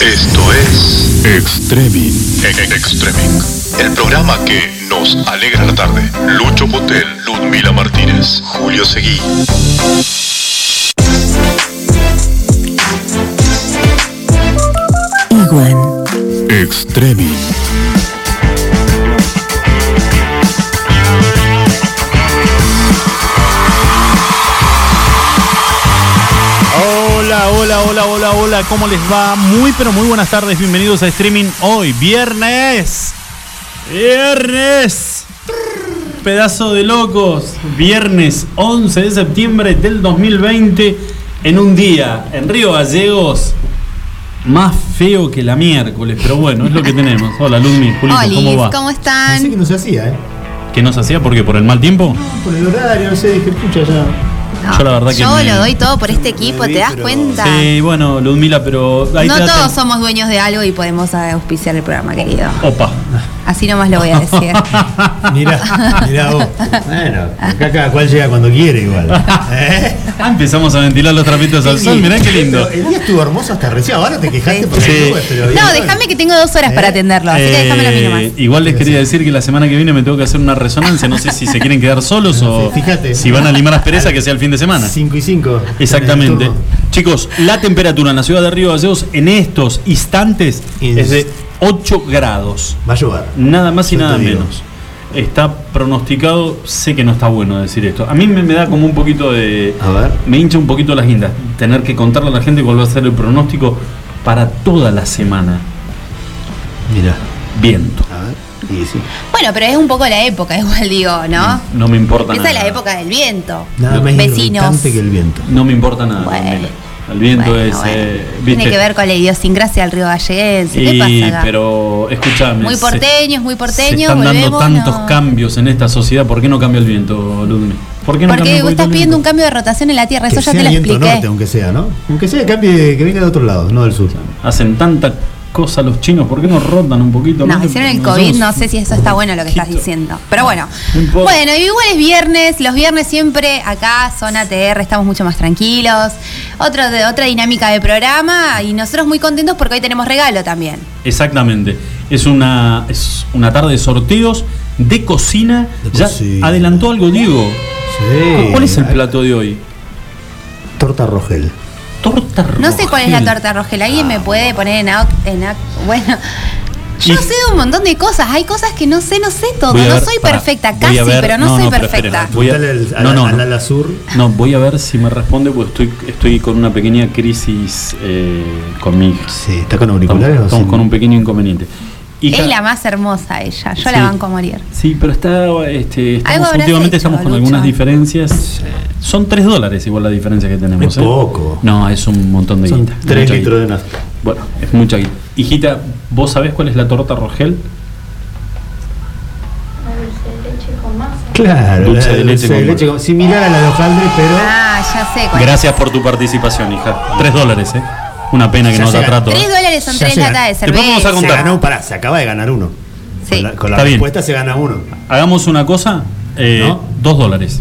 Esto es Extreming. Extreming. El programa que nos alegra la tarde. Lucho Potel, Ludmila Martínez, Julio Seguí. Iguan. Extreming. Hola, hola, hola, hola, hola, ¿cómo les va? Muy, pero muy buenas tardes, bienvenidos a streaming hoy, viernes. Viernes. Pedazo de locos. Viernes 11 de septiembre del 2020, en un día en Río Gallegos, más feo que la miércoles, pero bueno, es lo que tenemos. Hola, Ludmi, Julito, Olis, ¿cómo va? ¿cómo Pensé que están? no se hacía, ¿eh? ¿Qué nos hacía? ¿Por qué? ¿Por el mal tiempo? Por el horario, no sé, dije, escucha ya. Yo la verdad que Yo me- lo doy todo por este equipo, ¿te das cuenta? Sí, bueno, Ludmila, pero ahí no todos somos dueños de algo y podemos auspiciar el programa, querido. Opa. Así nomás lo voy a decir. Mirá, mirá vos. Bueno, acá cada cual llega cuando quiere igual. ¿Eh? Ah, empezamos a ventilar los trapitos al sol, mirá qué lindo. Pero El día estuvo hermoso hasta recién. Ahora te quejaste por Sí. pero bien, No, déjame que tengo dos horas para atenderlo, así que déjamelo a mí nomás. Eh, igual les quería decir que la semana que viene me tengo que hacer una resonancia. No sé si se quieren quedar solos o Sí, fíjate. si van a limar aspereza que sea el fin de semana. 5 y 5. Exactamente. Chicos, la temperatura en la ciudad de Río Gallegos en estos instantes Ins- es de 8 grados. Va a llover. Nada más y Yo nada menos. Está pronosticado, sé que no está bueno decir esto. A mí me, me da como un poquito de. A ver. Me hincha un poquito las guindas. Tener que contarle a la gente cuál va a ser el pronóstico para toda la semana. Mira. Viento. A ver. Sí. Bueno, pero es un poco la época, igual digo, ¿no? No me importa Esa nada. es la época del viento. Nada más Vecinos. que el viento. No me importa nada. Bueno. El viento Bueno, es. bueno. eh, Tiene que ver con la idiosincrasia del río galleguense. ¿Qué pasa acá? pero escúchame. Muy se- porteños, muy porteños, Se están dando tantos no. cambios en esta sociedad. ¿Por qué no cambia el viento, Ludmi? ¿Por qué no Porque vos estás pidiendo un cambio de rotación en la Tierra, Que eso ya sea te lo viento expliqué. norte, aunque sea, ¿no? Aunque sea cambie, que venga de otro lado, no del sur. Hacen tanta cosa los chinos, ¿por qué no rotan un poquito? No, más? hicieron el COVID, no sé si eso está bueno lo que estás diciendo. Pero bueno. No importa. Bueno, igual es viernes, los viernes siempre acá, zona TR, estamos mucho más tranquilos. Otro de, otra dinámica de programa y nosotros muy contentos porque hoy tenemos regalo también. Exactamente. Es una, es una tarde de sorteos de cocina. De ya cocina. adelantó algo, Diego. Sí. ¿Cuál es el plato de hoy? Torta Rogel. Torta No sé cuál es la torta Rogel, ¿alguien me puede poner en, au- en bueno. Yo Y- sé de un montón de cosas, hay cosas que no sé, no sé todo, no soy perfecta, casi, ver- pero no, no, soy no, perfecta. Voy a- al, no, no, al sur. No, voy a ver si me responde porque estoy, estoy con una pequeña crisis eh, con mi hija. Sí, ¿está con auriculares Estamos, o estamos sin? con un pequeño inconveniente. Hija- Es la más hermosa ella, yo Sí. la banco a morir. Sí, pero está, este, estamos, últimamente hecho, estamos con Lucho. algunas diferencias. Son 3 dólares igual la diferencia que tenemos. Es ¿eh? poco. No, es un montón de Son guita. 3 mucha litros de nafta. Bueno, es mucha guita. Hijita, ¿vos sabés cuál es la torta Rogel? Claro, Dulce de leche con leche con- similar a la de hojaldre, pero. Ah, ya sé cuál. Gracias por tu participación, hija. 3 dólares, ¿eh? Una pena que Ya no se te ga- trato. Tres dólares son Ya tres se latas gana. de Después vamos a cerveza. Se contar. ganó, pará, se acaba de ganar uno. Sí. Con la, con la bien. respuesta se gana uno. Hagamos una cosa, eh, ¿No? 2 dólares.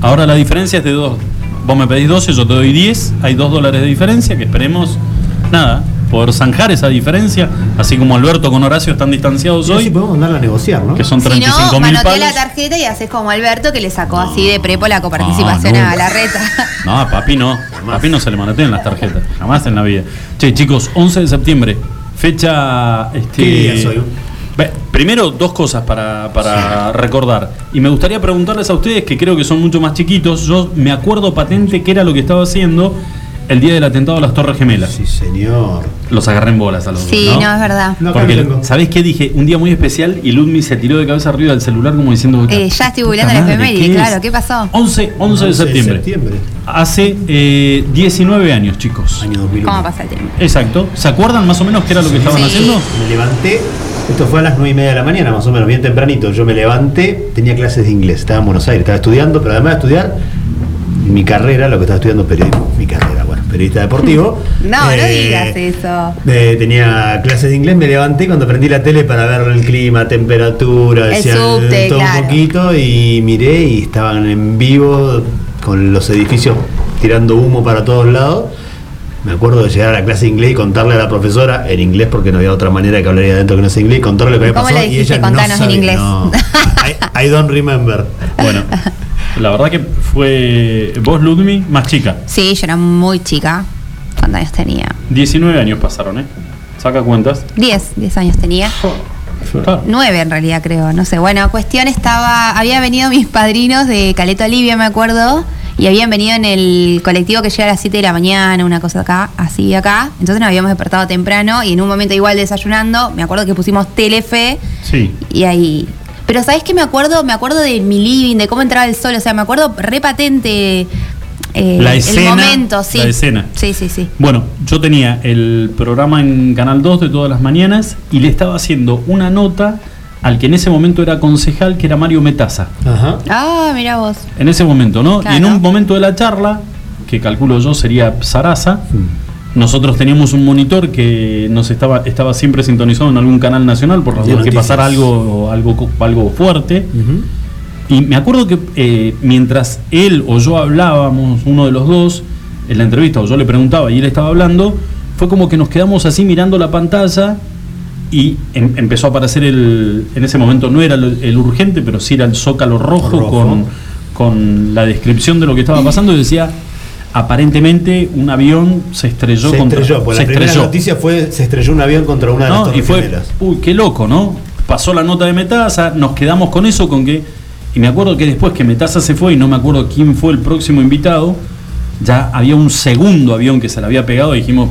Ahora la diferencia es de 2. Vos me pedís 12, yo te doy 10. Hay 2 dólares de diferencia que esperemos, nada, poder zanjar esa diferencia. Así como Alberto con Horacio están distanciados Sí, sí hoy, podemos mandarla a negociar, ¿no? que son Si 35 no, mil palos. la tarjeta y haces como Alberto que le sacó así de prepo la coparticipación No, a la reta. No, a papi no. A papi no se le manotean las tarjetas. Jamás en la vida. Che, chicos, 11 de septiembre. Fecha. Este, ¿Qué día hoy? Primero, dos cosas para, para recordar. Y me gustaría preguntarles a ustedes, que creo que son mucho más chiquitos. Yo me acuerdo patente qué era lo que estaba haciendo el día del atentado a las Torres Gemelas. Sí, señor. Los agarré en bolas a los Sí, dos. no, es verdad. No, Porque, tengo. ¿sabés qué dije? Un día muy especial y Ludmi se tiró de cabeza arriba del celular como diciendo. Eh, ya estoy "Puta googleando la efeméride, ¿qué claro, es?". ¿qué pasó? 11, 11 de 11 de septiembre. septiembre. Hace eh, 19 años, chicos. Año 2001. ¿Cómo pasa el tiempo? Exacto. ¿Se acuerdan más o menos qué era lo que estaban Sí. haciendo? Me levanté, esto fue a las 9 y media de la mañana, más o menos, bien tempranito. Yo me levanté, tenía clases de inglés, estaba en Buenos Aires, estaba estudiando, pero además de estudiar, mi carrera, lo que estaba estudiando periodismo, mi carrera, periodista deportivo. No, no Eh, digas eso. eh, tenía clases de inglés, me levanté cuando prendí la tele para ver el clima, temperatura, El decía, subte, todo claro. un poquito y miré y estaban en vivo con los edificios tirando humo para todos lados. Me acuerdo de llegar a la clase de inglés y contarle a la profesora en inglés porque no había otra manera que hablaría adentro que no sea inglés, contarle lo que había ¿Cómo pasado y ella Contanos no en sabía, inglés. no. I, I don't remember. Bueno, la verdad que fue vos, Ludmi, más chica. Sí, yo era muy chica. ¿Cuántos años tenía? 19 años pasaron, ¿eh? Saca cuentas. 10, 10 años tenía. Claro. 9 en realidad creo, no sé. Bueno, cuestión estaba, habían venido mis padrinos de Caleta Olivia, me acuerdo, y habían venido en el colectivo que llega a las 7 de la mañana, una cosa acá, así acá. Entonces nos habíamos despertado temprano y en un momento igual desayunando, me acuerdo que pusimos Telefe Sí. y ahí. Pero ¿sabes qué me acuerdo? Me acuerdo de mi living, de cómo entraba el sol, o sea, me acuerdo re patente eh, La escena, el momento, sí. la escena. Sí, sí, sí. Bueno, yo tenía el programa en Canal 2 de todas las mañanas y le estaba haciendo una nota al que en ese momento era concejal, que era Mario Metaza. Ajá. Ah, mira vos. En ese momento, ¿no? Y en un momento de la charla, que calculo yo sería Sarasa, nosotros teníamos un monitor que nos estaba, estaba siempre sintonizado en algún canal nacional por dudas que pasara algo, algo, algo fuerte. Y me acuerdo que eh, mientras él o yo hablábamos, uno de los dos, en la entrevista, o yo le preguntaba y él estaba hablando, fue como que nos quedamos así mirando la pantalla y em- empezó a aparecer el. En ese momento no era el, el urgente, pero sí era el zócalo rojo, Rojo. Con, con la descripción de lo que estaba pasando y decía. Aparentemente un avión se estrelló Se contra estrelló, porque se la primera estrelló. noticia fue se estrelló un avión contra una de las Y fue, uy, qué loco, ¿no? Pasó la nota de Metaza, nos quedamos con eso, con que. Y me acuerdo que después que Metaza se fue, y no me acuerdo quién fue el próximo invitado, ya había un segundo avión que se le había pegado y dijimos,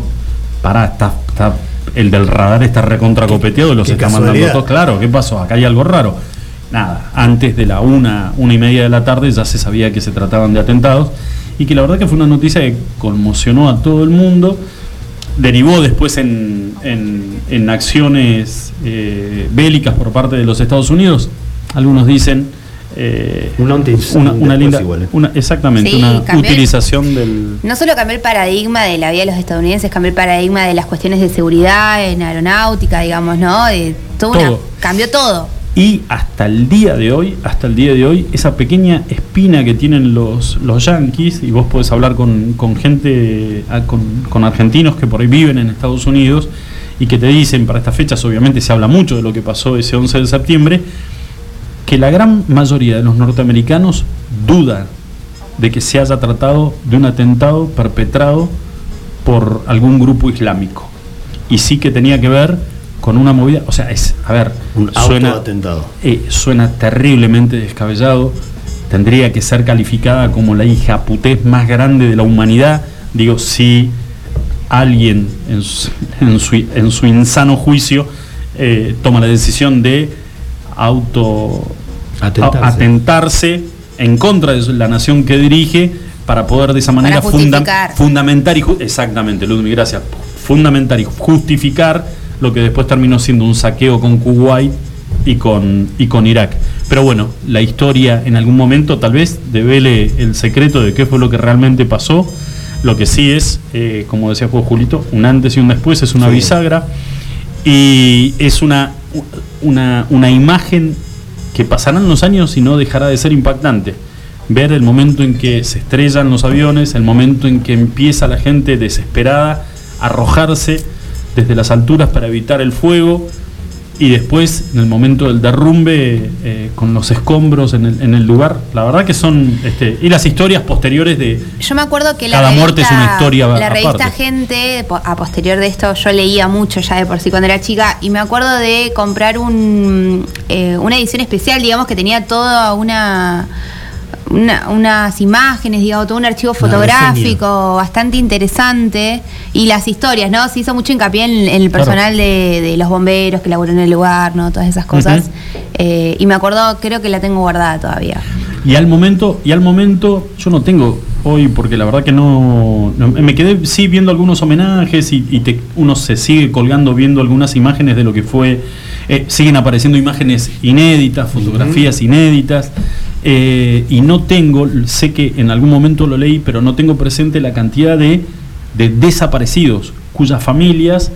pará, está, está- el del radar está recontracopeteado y los está mandando casualidad. todos. Claro, ¿qué pasó? Acá hay algo raro. Nada, antes de la una, una y media de la tarde ya se sabía que se trataban de atentados y que la verdad que fue una noticia que conmocionó a todo el mundo derivó después en, en- en acciones eh, bélicas por parte de los Estados Unidos. Algunos dicen eh, Un antes, una, linda, igual, ¿eh? una- exactamente, Sí, una cambió utilización del No solo cambió el paradigma de la vida de los estadounidenses, cambió el paradigma de las cuestiones de seguridad en aeronáutica, digamos, ¿no? De todo una- Todo. cambió todo. Y hasta el día de hoy, hasta el día de hoy, esa pequeña espina que tienen los, los yanquis, y vos podés hablar con, con gente, ah, con, con argentinos que por ahí viven en Estados Unidos y que te dicen, para estas fechas obviamente se habla mucho de lo que pasó ese 11 de septiembre, que la gran mayoría de los norteamericanos duda de que se haya tratado de un atentado perpetrado por algún grupo islámico. Y sí que tenía que ver con una movida, o sea, es, a ver, Un suena, autoatentado. eh, suena terriblemente descabellado, tendría que ser calificada como la hija putés más grande de la humanidad. Digo, si alguien en su, en su, en su insano juicio eh, toma la decisión de auto Atentarse. a- atentarse en contra de la nación que dirige para poder de esa manera funda- fundamentar y exactamente Ludwig gracias fundamentar y justificar lo que después terminó siendo un saqueo con Kuwait y con y con Irak pero bueno la historia en algún momento tal vez devele el secreto de qué fue lo que realmente pasó lo que sí es eh, como decía Juan Julito un antes y un después es una Sí. bisagra y es una, una, una imagen que pasarán los años y no dejará de ser impactante. Ver el momento en que se estrellan los aviones, el momento en que empieza la gente desesperada a arrojarse desde las alturas para evitar el fuego y después en el momento del derrumbe eh, con los escombros en el, en el lugar. La verdad que son... Este, y las historias posteriores de... Yo me acuerdo que la Cada revista, muerte es una historia La aparte. revista Gente, a posterior de esto, yo leía mucho ya de por sí cuando era chica y me acuerdo de comprar un, eh, una edición especial, digamos, que tenía toda una... una- unas imágenes, digamos, todo un archivo Una fotográfico bastante interesante y las historias, ¿no? Se hizo mucho hincapié en, en el Claro. personal de, de los bomberos que laburó en el lugar, ¿no? Todas esas cosas. Eh, y me acuerdo, creo que la tengo guardada todavía. Y al momento, y al momento, yo no tengo hoy, porque la verdad que no, no- me quedé sí viendo algunos homenajes y, y te- uno se sigue colgando viendo algunas imágenes de lo que fue, eh, siguen apareciendo imágenes inéditas, fotografías inéditas, eh, y no tengo, sé que en algún momento lo leí, pero no tengo presente la cantidad de, de desaparecidos cuyas familias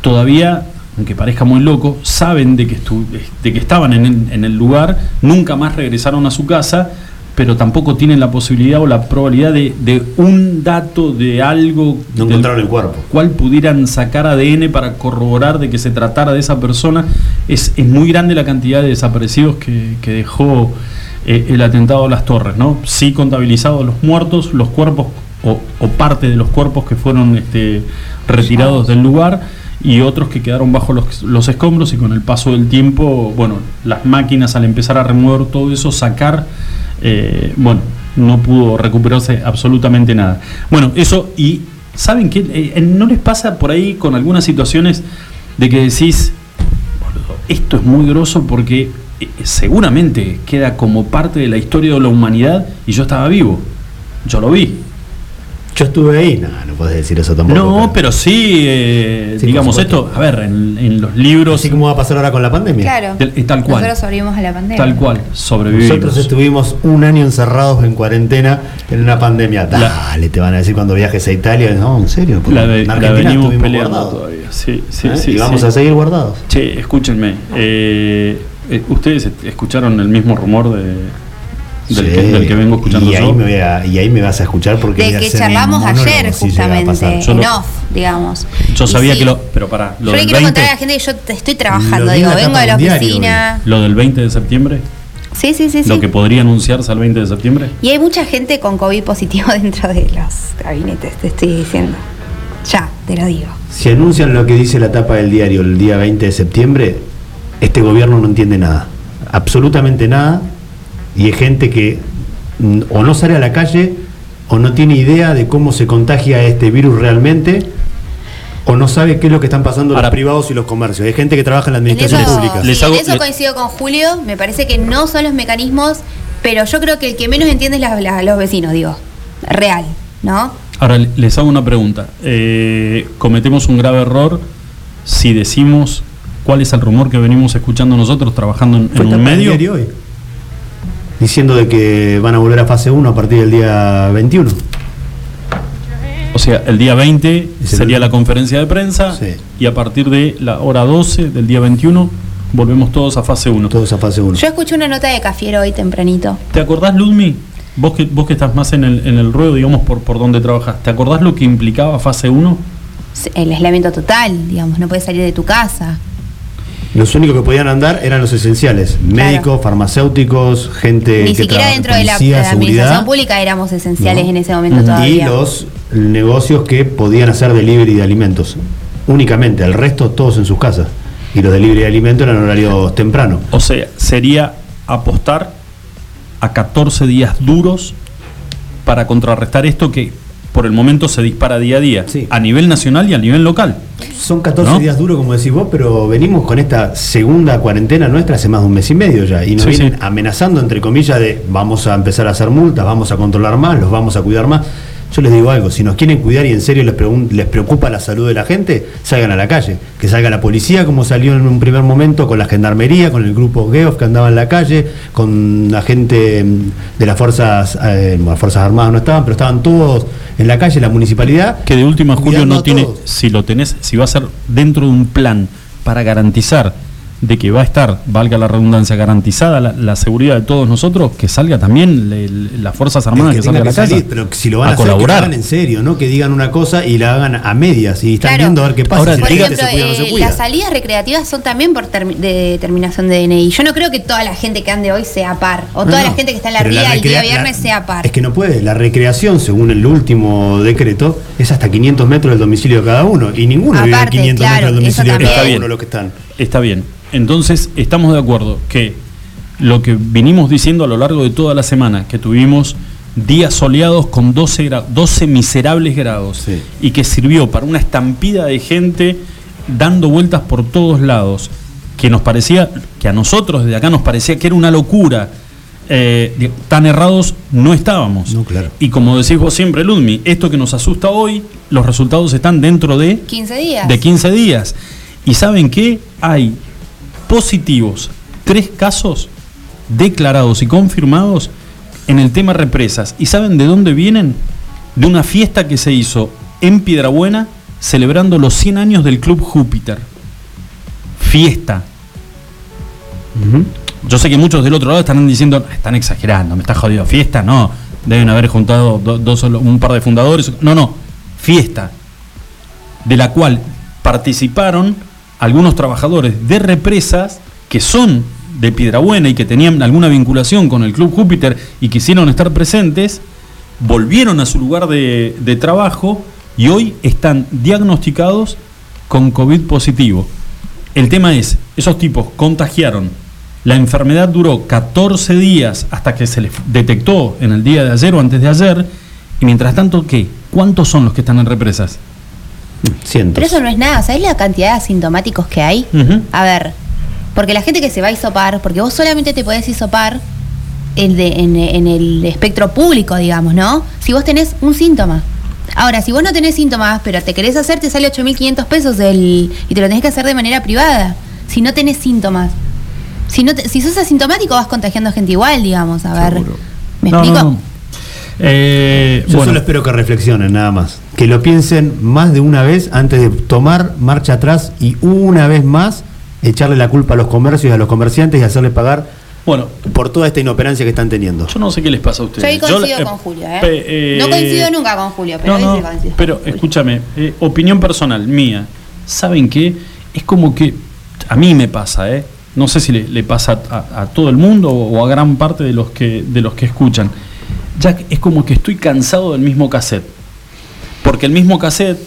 todavía, aunque parezca muy loco, saben de que, estu- de que estaban en el, en el lugar, nunca más regresaron a su casa pero tampoco tienen la posibilidad o la probabilidad de, de un dato de algo No encontraron el cuerpo. cual pudieran sacar ADN para corroborar de que se tratara de esa persona. Es, es muy grande la cantidad de desaparecidos que, que dejó eh, el atentado a las torres, ¿no? Sí contabilizados los muertos, los cuerpos o, parte de los cuerpos que fueron este, retirados del lugar y otros que quedaron bajo los, escombros y con el paso del tiempo, bueno, las máquinas al empezar a remover todo eso, sacar, eh, bueno, no pudo recuperarse absolutamente nada. Bueno, eso y ¿saben qué? Eh, ¿No les pasa por ahí con algunas situaciones de que decís, "Boludo, esto es muy grosso porque seguramente queda como parte de la historia de la humanidad y yo estaba vivo, yo lo vi. Yo estuve ahí. No, no puedes decir eso tampoco. No, pero sí, eh, Sí, digamos esto, a ver, en, en los libros, Así como va a pasar ahora con la pandemia. Claro. Del- eh, tal cual. Nosotros sobrevivimos a la pandemia. tal cual, sobrevivimos. Nosotros estuvimos un año encerrados en cuarentena en una pandemia. La- Dale, te van a decir cuando viajes a Italia. No, en serio. porque la, de- en la venimos peleando guardados. todavía. Sí, sí, ¿Eh? sí. y vamos sí. a seguir guardados. Che, escúchenme. eh, eh, ¿Ustedes est- escucharon el mismo rumor de, del, que, Sí. del que vengo escuchando y ahí yo? Me voy a- y ahí me vas a escuchar porque De que charlamos ayer, si justamente, en lo- off, digamos. Yo Y sabía sí, que lo. Pero pará, lo Yo quiero 20, contar a la gente que yo te estoy Lo trabajando, digo, vengo de la diario, oficina. lo del 20 de septiembre, Sí, sí, sí, sí. lo que podría anunciarse al 20 de septiembre. Y hay mucha gente con COVID positivo dentro de los gabinetes, te estoy diciendo. Ya, te lo digo. Si anuncian lo que dice la tapa del diario el día 20 de septiembre, este gobierno no entiende nada. Absolutamente nada. Y hay gente que o no sale a la calle o no tiene idea de cómo se contagia este virus realmente o no sabe qué es lo que están pasando Ahora- los privados y los comercios. Hay gente que trabaja en la En eso, administración pública. Les sí, hago- en eso coincido con Julio, me parece que no son los mecanismos, pero yo creo que el que menos entiende es la- la- los vecinos, digo. Real, ¿no? Ahora les hago una pregunta. Eh, cometemos un grave error si decimos cuál es el rumor que venimos escuchando nosotros trabajando en, Fue en un medio. diario hoy. Diciendo de que van a volver a fase 1 a partir del día 21. O sea, el día 20 Es el- sería la conferencia de prensa Sí. y a partir de la hora 12 del día 21 volvemos todos a fase 1. Todos a fase 1. Yo escuché una nota de Cafiero hoy tempranito. ¿Te acordás, Ludmi? Vos que, vos que estás más en el, en el ruedo, digamos, por, por donde trabajas, ¿te acordás lo que implicaba fase 1? El aislamiento total, digamos, no puedes salir de tu casa. Los únicos que podían andar eran los esenciales, médicos, farmacéuticos, gente Ni que siquiera dentro de la, policía, de la administración pública éramos esenciales ¿no? en ese momento Ujú. y todavía. los negocios que podían hacer delivery de alimentos. Únicamente, el resto todos en sus casas. Y los delivery de alimentos eran horarios tempranos. O sea, sería apostar a 14 días duros para contrarrestar esto que por el momento se dispara día a día, Sí. a nivel nacional y a nivel local. Son 14 ¿No? días duros, como decís vos, pero venimos con esta segunda cuarentena nuestra hace más de un mes y medio ya. Y nos Sí, vienen sí. amenazando, entre comillas, de vamos a empezar a hacer multas, vamos a controlar más, los vamos a cuidar más. Yo les digo algo, si nos quieren cuidar y en serio les, les preocupa la salud de la gente, salgan a la calle. Que salga la policía, como salió en un primer momento, con la gendarmería, con el grupo Geoff que andaba en la calle, con la gente mm, de las fuerzas, eh, las fuerzas armadas no estaban, pero estaban todos en la calle, la municipalidad. Que de última, Julio, no tiene, si lo tenés, si va a ser dentro de un plan para garantizar de que va a estar, valga la redundancia, garantizada la, la seguridad de todos nosotros, que salga también le- le- las Fuerzas Armadas que, que salgan a la que casa salir, pero si lo van a, a hacer, que lo colaborar. hagan en serio, no que digan una cosa y la hagan a medias y están Claro. viendo a ver qué pasa. Ahora, si Por ejemplo, se cuida no se eh, cuida. las salidas recreativas son también por termi- de determinación de DNI. Yo no creo que toda la gente que ande hoy sea par, o No, toda no, la gente que está en la pero ría el día viernes la- sea par. Es que no puede. La recreación, según el último decreto, es hasta 500 metros del domicilio de cada uno. Y ninguno vive a Aparte, 500 claro, metros del domicilio de cada uno los que están. Está bien. Entonces, estamos de acuerdo que lo que vinimos diciendo a lo largo de toda la semana, que tuvimos días soleados con 12, gra- 12 miserables grados Sí. y que sirvió para una estampida de gente dando vueltas por todos lados, que nos parecía, que a nosotros desde acá nos parecía que era una locura. eh, tan errados no estábamos. No, claro. Y como decís vos siempre, Ludmi, esto que nos asusta hoy, los resultados están dentro de 15 días. de 15 días. ¿Y saben qué? Hay positivos, tres casos declarados y confirmados en el tema represas. ¿Y saben de dónde vienen? De una fiesta que se hizo en Piedrabuena celebrando los 100 años del Club Júpiter. Fiesta. yo sé que muchos del otro lado están diciendo, están exagerando, me está jodido. Fiesta, no. Deben haber juntado do- dos, un par de fundadores. No, no. Fiesta. De la cual participaron algunos trabajadores de represas que son de Piedrabuena y que tenían alguna vinculación con el Club Júpiter y quisieron estar presentes, volvieron a su lugar de, de trabajo y hoy están diagnosticados con COVID positivo. El tema es, esos tipos contagiaron, la enfermedad duró 14 días hasta que se les detectó en el día de ayer o antes de ayer, y mientras tanto, ¿qué? ¿Cuántos son los que están en represas? Cientos. Pero eso no es nada, ¿sabes la cantidad de asintomáticos que hay? A ver, porque la gente que se va a hisopar, porque vos solamente te podés hisopar en, de- en- en el espectro público, digamos, ¿no? Si vos tenés un síntoma. Ahora, si vos no tenés síntomas, pero te querés hacer, te sale 8.500 pesos el, y te lo tenés que hacer de manera privada. Si no tenés síntomas. Si, no te- si sos asintomático, vas contagiando gente igual, digamos. A ver, Seguro. ¿me No, explico? no, no. Eh, Yo bueno, solo espero que reflexionen nada más. Que lo piensen más de una vez antes de tomar marcha atrás y una vez más echarle la culpa a los comercios y a los comerciantes y hacerle pagar bueno, por toda esta inoperancia que están teniendo. yo no sé qué les pasa a ustedes. Yo ahí coincido eh, con Julio, ¿eh? pe- No coincido nunca con Julio, pero no, ahí no, coincido. pero escúchame, eh, opinión personal mía. ¿Saben qué? Es como que a mí me pasa, ¿eh? No sé si le, le pasa a, a todo el mundo o a gran parte de los que de los que escuchan. Ya que es como que estoy cansado del mismo cassette. Porque el mismo cassette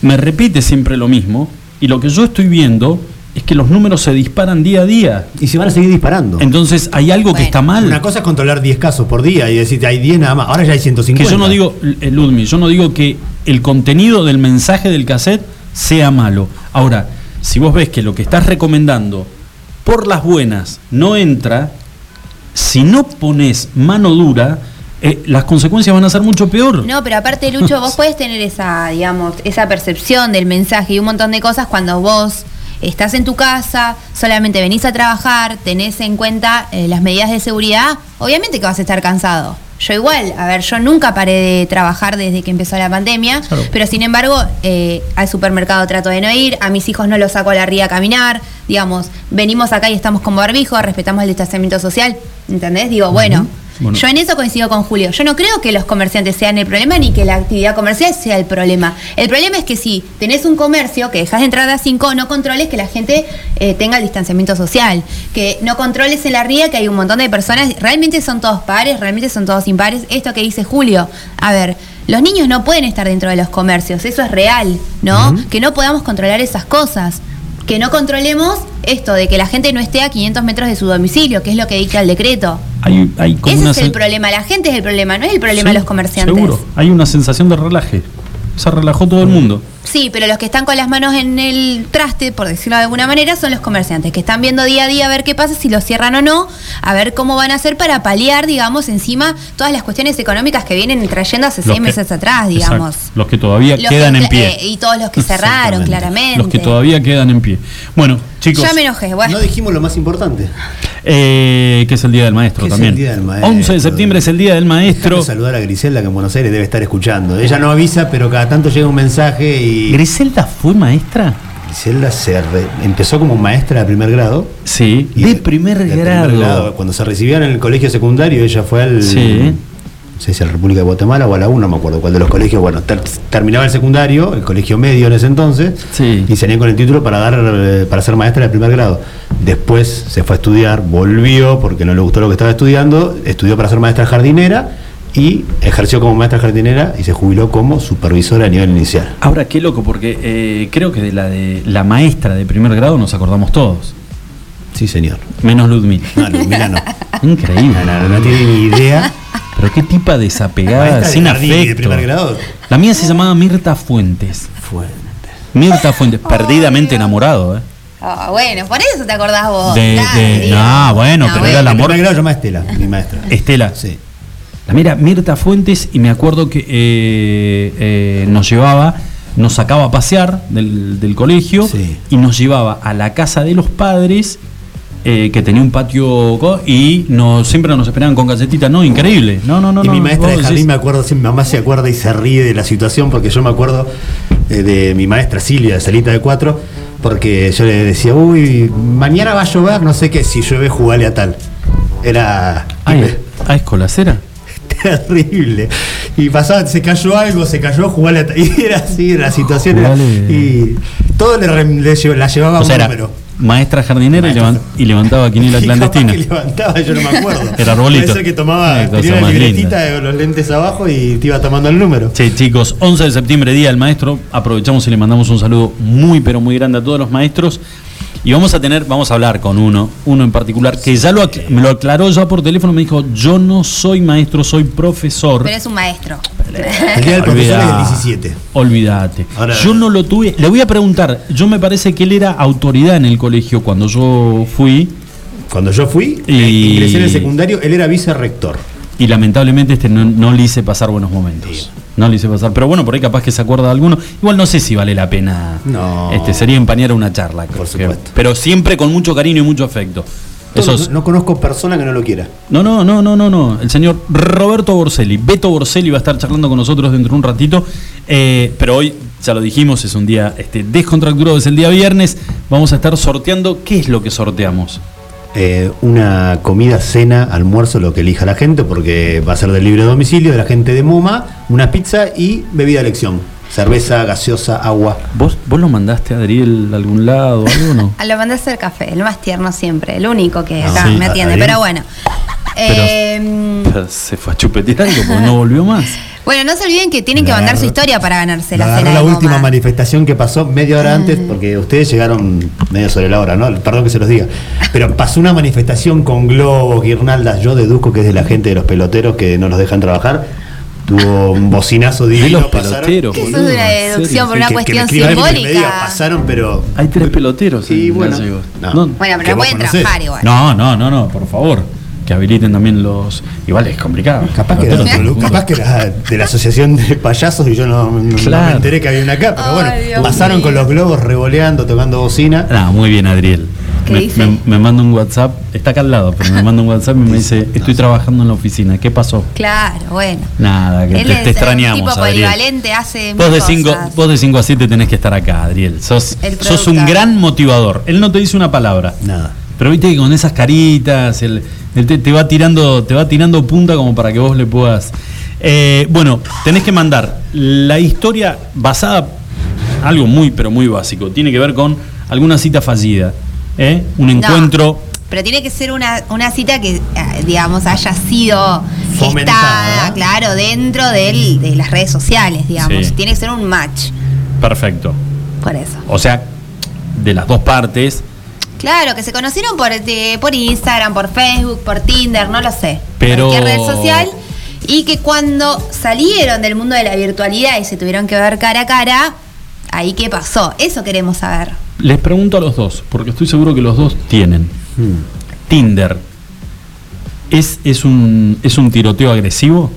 me repite siempre lo mismo y lo que yo estoy viendo es que los números se disparan día a día. Y se van a seguir disparando. Entonces hay algo que está mal. Una cosa es controlar 10 casos por día y decir hay 10 nada más. Ahora ya hay 150. Que yo no digo, eh, Ludmi, yo no digo que el contenido del mensaje del cassette sea malo. Ahora, si vos ves que lo que estás recomendando por las buenas no entra, si no pones mano dura, eh, las consecuencias van a ser mucho peor. No, pero aparte, Lucho, vos podés tener esa, digamos, esa percepción del mensaje y un montón de cosas cuando vos estás en tu casa, solamente venís a trabajar, tenés en cuenta eh, las medidas de seguridad, obviamente que vas a estar cansado. Yo igual, a ver, yo nunca paré de trabajar desde que empezó la pandemia, Claro. pero sin embargo, eh, al supermercado trato de no ir, a mis hijos no los saco a la ría a caminar, digamos, venimos acá y estamos con barbijo, respetamos el distanciamiento social, ¿entendés? Digo, bueno, Bueno. yo en eso coincido con Julio. Yo no creo que los comerciantes sean el problema ni que la actividad comercial sea el problema. El problema es que si tenés un comercio que dejas de entrar a 5, no controles que la gente eh, tenga el distanciamiento social. Que no controles en la ría que hay un montón de personas. Realmente son todos pares, realmente son todos impares. Esto que dice Julio. A ver. Los niños no pueden estar dentro de los comercios, eso es real, ¿no? Que no podamos controlar esas cosas. Que no controlemos esto de que la gente no esté a 500 metros de su domicilio, que es lo que dicta el decreto. Hay, hay como Ese una es el problema, la gente es el problema, no es el problema de Sí, los comerciantes. Seguro, hay una sensación de relaje. Se relajó todo el mundo. Sí, pero los que están con las manos en el traste, por decirlo de alguna manera, son los comerciantes, que están viendo día a día a ver qué pasa, si lo cierran o no, a ver cómo van a hacer para paliar, digamos, encima todas las cuestiones económicas que vienen trayendo hace Los seis que- meses atrás, digamos. Exacto, los que todavía Los quedan que- en pie. eh, y todos los que cerraron, claramente. los que todavía quedan en pie. Bueno, chicos. Ya me enojé, bueno. No dijimos lo más importante. Eh, que es el Día del Maestro también. Día del Maestro. 11 de septiembre es el Día del Maestro. Déjame saludar a Griselda que en Buenos Aires debe estar escuchando. Ella no avisa, pero cada tanto llega un mensaje y. ¿Griselda fue maestra? Griselda se re- empezó como maestra de primer grado. Sí, de primer de grado. Cuando se recibían en el colegio secundario, ella fue al. Sí. Sé si a la República de Guatemala o a la UNA, no me acuerdo cuál de los colegios. Bueno, ter- terminaba el secundario, el colegio medio en ese entonces, Sí. y salían con el título para dar eh, para ser maestra de primer grado. Después se fue a estudiar, volvió porque no le gustó lo que estaba estudiando, estudió para ser maestra jardinera y ejerció como maestra jardinera y se jubiló como supervisora a nivel inicial. Ahora, qué loco, porque eh, creo que de la de la maestra de primer grado nos acordamos todos. Sí, señor. Menos Ludmila. No, Ludmila no. Increíble. No, no, no tiene ni idea. Pero qué tipa desapegada, de sin de afecto. primer grado. La mía se llamaba Mirta Fuentes. Fuente. Mirta Fuentes, perdidamente enamorado, ¿eh? Ah, bueno, por eso te acordás vos. De- de- no, bueno, pero era el amor. grado Estela, mi maestra. Estela. Sí. La mira, Mirta Fuentes, y me acuerdo que eh, eh, nos llevaba, nos sacaba a pasear del, del colegio Sí. y nos llevaba a la casa de los padres, eh, que tenía un patio, y nos, siempre nos esperaban con galletitas, ¿no? Increíble. No, no, no. y no, mi maestra de jardín decís- me acuerdo, mi mamá se acuerda y se ríe de la situación porque yo me acuerdo eh, de mi maestra Silvia de Salita de Cuatro, Porque yo le decía, uy, mañana va a llover, no sé qué, si llueve, jugale a tal. Era Ay, ah, es colacera. terrible. Y pasaba, se cayó algo, se cayó, jugale a tal. Y era así, la situación era. Y todo le, le la llevaba O un era número. Maestra jardinera y, Maestra. y levantaba quiniela Y clandestina. que levantaba, yo no me acuerdo. Era arbolito. Puede ser que tomaba, tenía más libretita de los lentes abajo y te iba tomando el número. Sí, chicos, 11 de septiembre, Día del Maestro. Aprovechamos y le mandamos un saludo muy, pero muy grande a todos los maestros. Y vamos a tener, vamos a hablar con uno, uno en particular, que ya lo, acl- me lo aclaró ya por teléfono, me dijo, yo no soy maestro, soy profesor. Pero es un maestro. El día del profesor es el Olvidá- 17. Olvídate. Yo no lo tuve. Le voy a preguntar. Yo me parece que él era autoridad en el colegio cuando yo fui. Cuando yo fui, Y- eh, ingresé en el secundario, él era vicerrector. Y lamentablemente este no, no le hice pasar buenos momentos. No le hice pasar. Pero bueno, por ahí capaz que se acuerda de alguno. Igual no sé si vale la pena. No. Este, sería empañar una charla. creo Por que- supuesto. pero siempre con mucho cariño y mucho afecto. Es- no conozco persona que no lo quiera. No, no, no, no, no, no. El señor Roberto Borselli. Beto Borselli va a estar charlando con nosotros dentro de un ratito. Eh, pero hoy, ya lo dijimos, es un día este, descontracturado, es el día viernes. Vamos a estar sorteando. ¿Qué es lo que sorteamos? Eh, una comida, cena, almuerzo, lo que elija la gente, porque va a ser de libre domicilio de la gente de MoMA, una pizza y bebida a elección. Cerveza, gaseosa, agua. ¿Vos, vos lo mandaste a Adriel a algún lado o algo no? Lo mandé a hacer café, el más tierno siempre, el único que Ah, acá sí, me atiende. Pero bueno. Pero- Eh, Pero Se fue a chupetear algo no volvió más. Bueno, no se olviden que tienen que mandar su historia para ganarse La, la cena la de última manifestación que pasó media hora antes, Mm. porque ustedes llegaron medio sobre la hora, ¿no? Perdón que se los diga. Pero pasó una manifestación con globos, guirnaldas. Yo deduzco que es de la gente de los peloteros que no los dejan trabajar. Tuvo un bocinazo De divino. los pasaron. peloteros, Eso es una ¿en deducción por una Que- cuestión que simbólica. pasaron, pero. Hay tres peloteros Sí, en bueno. No. No, Bueno, pero no pueden trabajar igual. no, no, no, no, por favor. Que habiliten también los. Igual es complicado. Capaz que, era, otro- capaz que era de la asociación de payasos y yo no, no- no Claro. me enteré que había una acá, pero Ay, bueno, Dios pasaron mío. con los globos revoleando, tocando bocina. Ah, muy bien, Adriel. ¿Qué me, dice? me- me manda un WhatsApp, está acá al lado, pero me manda un WhatsApp y me dice, estoy trabajando en la oficina, ¿qué pasó? Claro, bueno. Nada, que Él te, es te extrañamos, un tipo Adriel. polivalente, hace Vos de, mil 5, cosas. vos de 5 a 7 tenés que estar acá, Adriel. Sos, El sos un gran motivador. Él no te dice una palabra. Nada. Pero viste que con esas caritas, él, él te, te va tirando, te va tirando punta como para que vos le puedas. Eh, bueno, tenés que mandar la historia basada, algo muy, pero muy básico. Tiene que ver con alguna cita fallida. ¿eh? Un No, encuentro. pero tiene que ser una, una cita que, eh, digamos, haya sido Fomentada. gestada, claro, dentro del- de las redes sociales, digamos. Sí. Tiene que ser un match, Perfecto. por eso. O sea, de las dos partes. Claro, que se conocieron por, de- por Instagram, por Facebook, por Tinder, no lo sé. Pero- Cualquier red social. Y que cuando salieron del mundo de la virtualidad y se tuvieron que ver cara a cara, ahí qué pasó. Eso queremos saber. Les pregunto a los dos, porque estoy seguro que los dos tienen. Hmm. Tinder. ¿Es, es, un, ¿Es un tiroteo agresivo?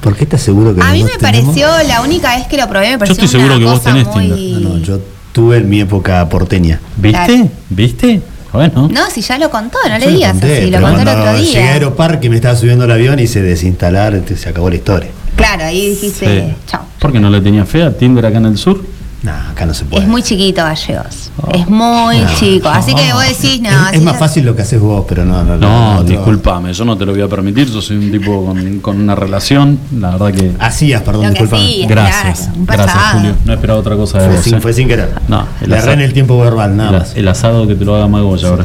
¿Por qué estás seguro que A mí me tenemos? pareció, la única vez que lo probé, me pareció estoy seguro una que vos tenés muy... Tinder. No, no, yo tuve en mi época porteña. ¿Viste? Claro. ¿Viste? Bueno. No, si ya lo contó, no Yo le digas conté, así, lo pero contó el cuando otro Llegué a día. Aeroparque, me estaba subiendo al avión y se desinstalar, este, se acabó la historia. Claro, ahí dijiste, Sí. chao. ¿Por qué no le tenía fe a Tinder acá en el sur? Nah, acá no se puede. Es muy chiquito, Gallegos. Oh. Es muy No, chico. Así que no. vos decís, no. es, más fácil lo que haces vos, pero no, no. No, no, discúlpame, yo no te lo voy a permitir. Yo soy un tipo con, con una relación, la verdad que. Hacías, perdón, discúlpame. hacías. Gracias, gracias. Julio. No esperaba otra cosa de Fue vos. sin, eh. fue sin querer. No, el Le asado. en el tiempo verbal, nada El- más. El asado que te lo haga Magoya ahora.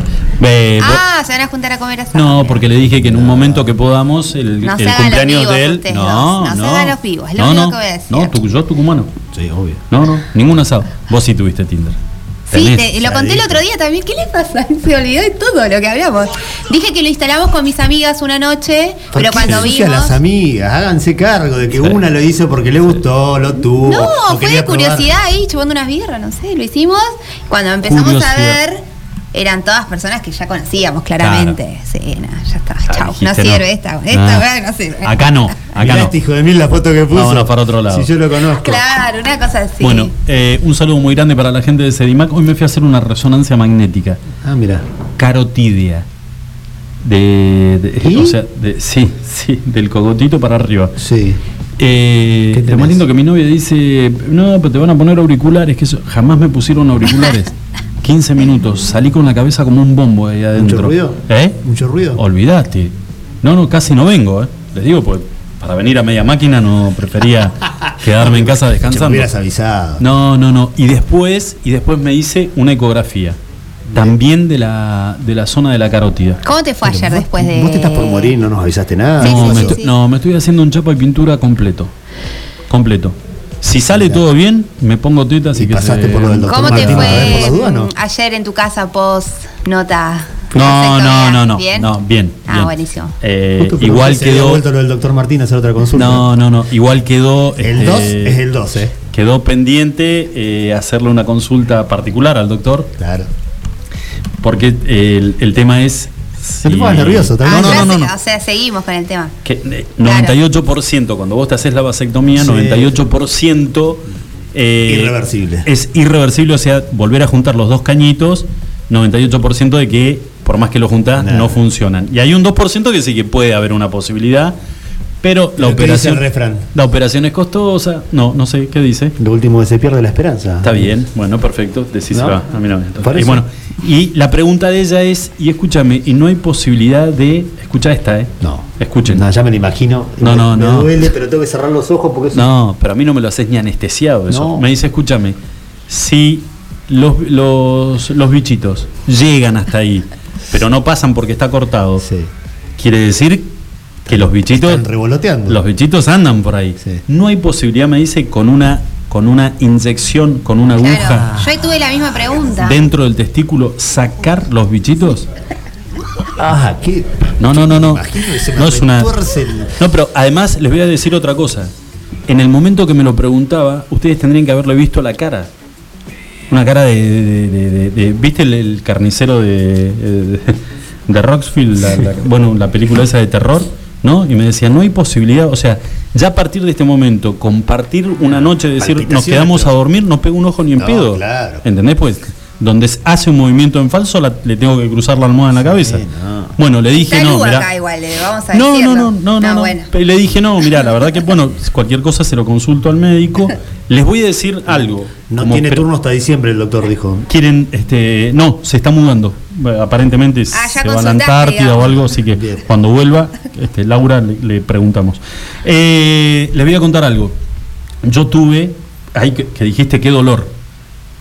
Ah, se van a juntar a comer asado. no, porque le dije que en un momento que podamos, el, No hagan los cumpleaños vivos de él. ustedes No, dos, no se no. hagan los vivos, es lo no, único no, que voy a decir. No, tu- yo tucumano. Sí, obvio. No, no, ningún asado. Vos sí tuviste Tinder. Sí, te- lo conté el otro día también. ¿Qué le pasa? Se olvidó de todo lo que hablamos. Dije que lo instalamos con mis amigas una noche, ¿Por pero qué cuando ensucia a vimos. las amigas, háganse cargo de que Sí. una lo hizo porque le gustó, lo tuvo. No, fue de probar. curiosidad ahí, chupando unas birras, no sé, lo hicimos. Cuando empezamos Curiosidad. a ver, eran todas personas que ya conocíamos claramente. Sí, no, ya está, Ah, chao. No sirve esta, esta no sirve. Acá no, acá Mirá no. este hijo de mil la foto que puso. Vámonos para otro lado. Si yo lo conozco. Claro, una cosa así. Bueno, eh, un saludo muy grande para la gente de Sedimac. Hoy me fui a hacer una resonancia magnética. Ah, mira. Carotidia. De, o sea, de- sí, sí, del cogotito para arriba. Sí. Eh, ¿Qué lo más lindo que mi novia dice, no, pero te van a poner auriculares, que eso, jamás me pusieron auriculares. 15 minutos. Salí con la cabeza como un bombo ahí adentro. ruido? ¿Eh? ¿Mucho ruido? Olvídate. No, no, casi no vengo, ¿eh? Les digo, pues para venir a media máquina no prefería quedarme en casa descansando. hubieras avisado. No, no, no. Y después, y después me hice una ecografía. También de la, de la zona de la carótida. ¿Cómo te fue ayer Vos- después de.? Vos te estás por morir, no nos avisaste nada. Sí, no, sí, me sí, estoy, sí. no, me estoy haciendo un chapa y pintura completo. Completo. Si sale todo bien, me pongo tetas y, ¿Y que pasaste se- por lo del doctor ¿Cómo te Martín vez fue dudas, no? ayer en tu casa post nota? No, no, no, no. ¿Bien? No, bien. Ah, bien. buenísimo. Eh, igual se quedó. vuelto lo del doctor Martín a hacer otra consulta. No, no, no. Igual quedó. El este, 2 es el 2, ¿eh? Quedó pendiente eh, hacerle una consulta particular al doctor, Claro. porque eh, el, el tema es. Te nervioso, Ah, también. No, no, no, sé, no, no. O sea, seguimos con el tema. Que, eh, Claro. 98%, cuando vos te haces la vasectomía, Sí. 98% eh, Irreversible. Es irreversible, o sea, volver a juntar los dos cañitos, 98% de que por más que lo juntás Nada. no funcionan. Y hay un 2% que sí que puede haber una posibilidad, pero la Pero ¿qué dice operación el refrán? la operación es costosa. No, no sé, ¿qué dice? Lo último que se pierde la esperanza. Está bien, bueno, perfecto, decís ¿No? va, a mí no. Y bueno, y la pregunta de ella es, y escúchame, y no hay posibilidad de, escucha esta, ¿eh? No. Escuchen. No, ya me lo imagino. No, Me- no, me no. duele, pero tengo que cerrar los ojos porque eso- No, pero a mí no me lo haces ni anestesiado eso. No. Me dice, escúchame, si los, los, los bichitos llegan hasta ahí, pero no pasan porque está cortado, Sí. quiere decir que los bichitos, Están revoloteando. los bichitos andan por ahí. Sí. No hay posibilidad, me dice, con una, con una inyección, con una aguja Claro. Yo ahí tuve la misma pregunta. dentro del testículo, sacar los bichitos. Ah, qué. No, no, no, no. No es una. No, pero además les voy a decir otra cosa. En el momento que me lo preguntaba, ustedes tendrían que haberle visto la cara. Una cara de. de- de- de- de- ¿Viste el, el carnicero de, de, de Roxfield? La- la- bueno, la película esa de terror, ¿no? Y me decía, no hay posibilidad. O sea, ya a partir de este momento, compartir una noche, decir, nos quedamos a dormir, no pego un ojo ni en No, pedo. claro. ¿Entendés? Pues, donde hace un movimiento en falso, la- le tengo que cruzar la almohada en la cabeza. no. Bueno, le dije, Está no, Lu mirá. acá igual, le vamos a No, decirlo. no, no, no, no, no. bueno. Pero Le dije, no, mira, la verdad que, bueno, cualquier cosa se lo consulto al médico. Les voy a decir algo. No como tiene turno hasta diciembre, el doctor dijo. Quieren, este, no, se está mudando. Aparentemente Ah, se va a la Antártida digamos. o algo, así que Bien. cuando vuelva, este, Laura le, le preguntamos. Eh, les voy a contar algo. Yo tuve, ahí que, que dijiste qué dolor.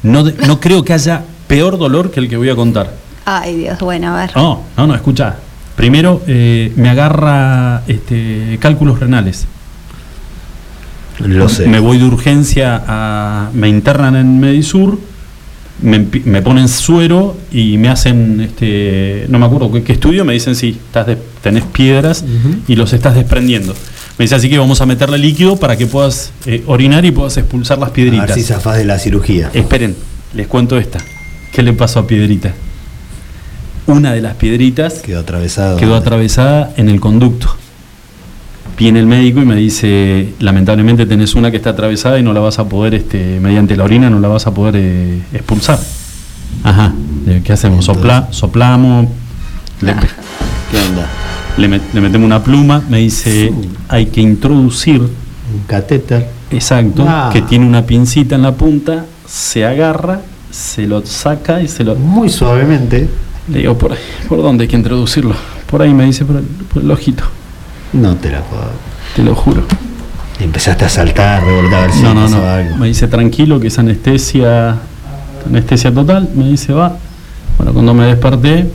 No, de- no creo que haya peor dolor que el que voy a contar. Ay, Dios, bueno, a ver. No, no, no, escucha. Primero eh, me agarra este, cálculos renales. Lo sé. Me voy de urgencia a. Me internan en Medisur, me, me ponen suero y me hacen. este No me acuerdo qué, qué estudio, me dicen sí, estás de- tenés piedras y los estás desprendiendo. Me dice así que vamos a meterle líquido para que puedas eh, orinar y puedas expulsar las A ver piedritas. si zafás de la cirugía. Esperen, les cuento esta. ¿Qué le pasó a Piedrita? Una de las piedritas Quedó atravesado. quedó atravesada en el conducto. Viene el médico y me dice, lamentablemente tenés una que está atravesada y no la vas a poder, este, mediante la orina, no la vas a poder eh, expulsar. Ajá, eh, ¿qué hacemos? Sopla, soplamos, le, ¿Qué onda? Le met- le metemos una pluma, me dice, hay que introducir, Un catéter. exacto, Ah. que tiene una pincita en la punta, se agarra, se lo saca y se lo... Muy suavemente. Le digo, ¿por, ¿por dónde hay que introducirlo? Por ahí me dice, por el, por el ojito, No te la puedo. te lo juro. Y empezaste a saltar, rebotar a ver si no, no, no. algo. Me dice tranquilo que es anestesia, anestesia total. Me dice va. Bueno, cuando me desperté,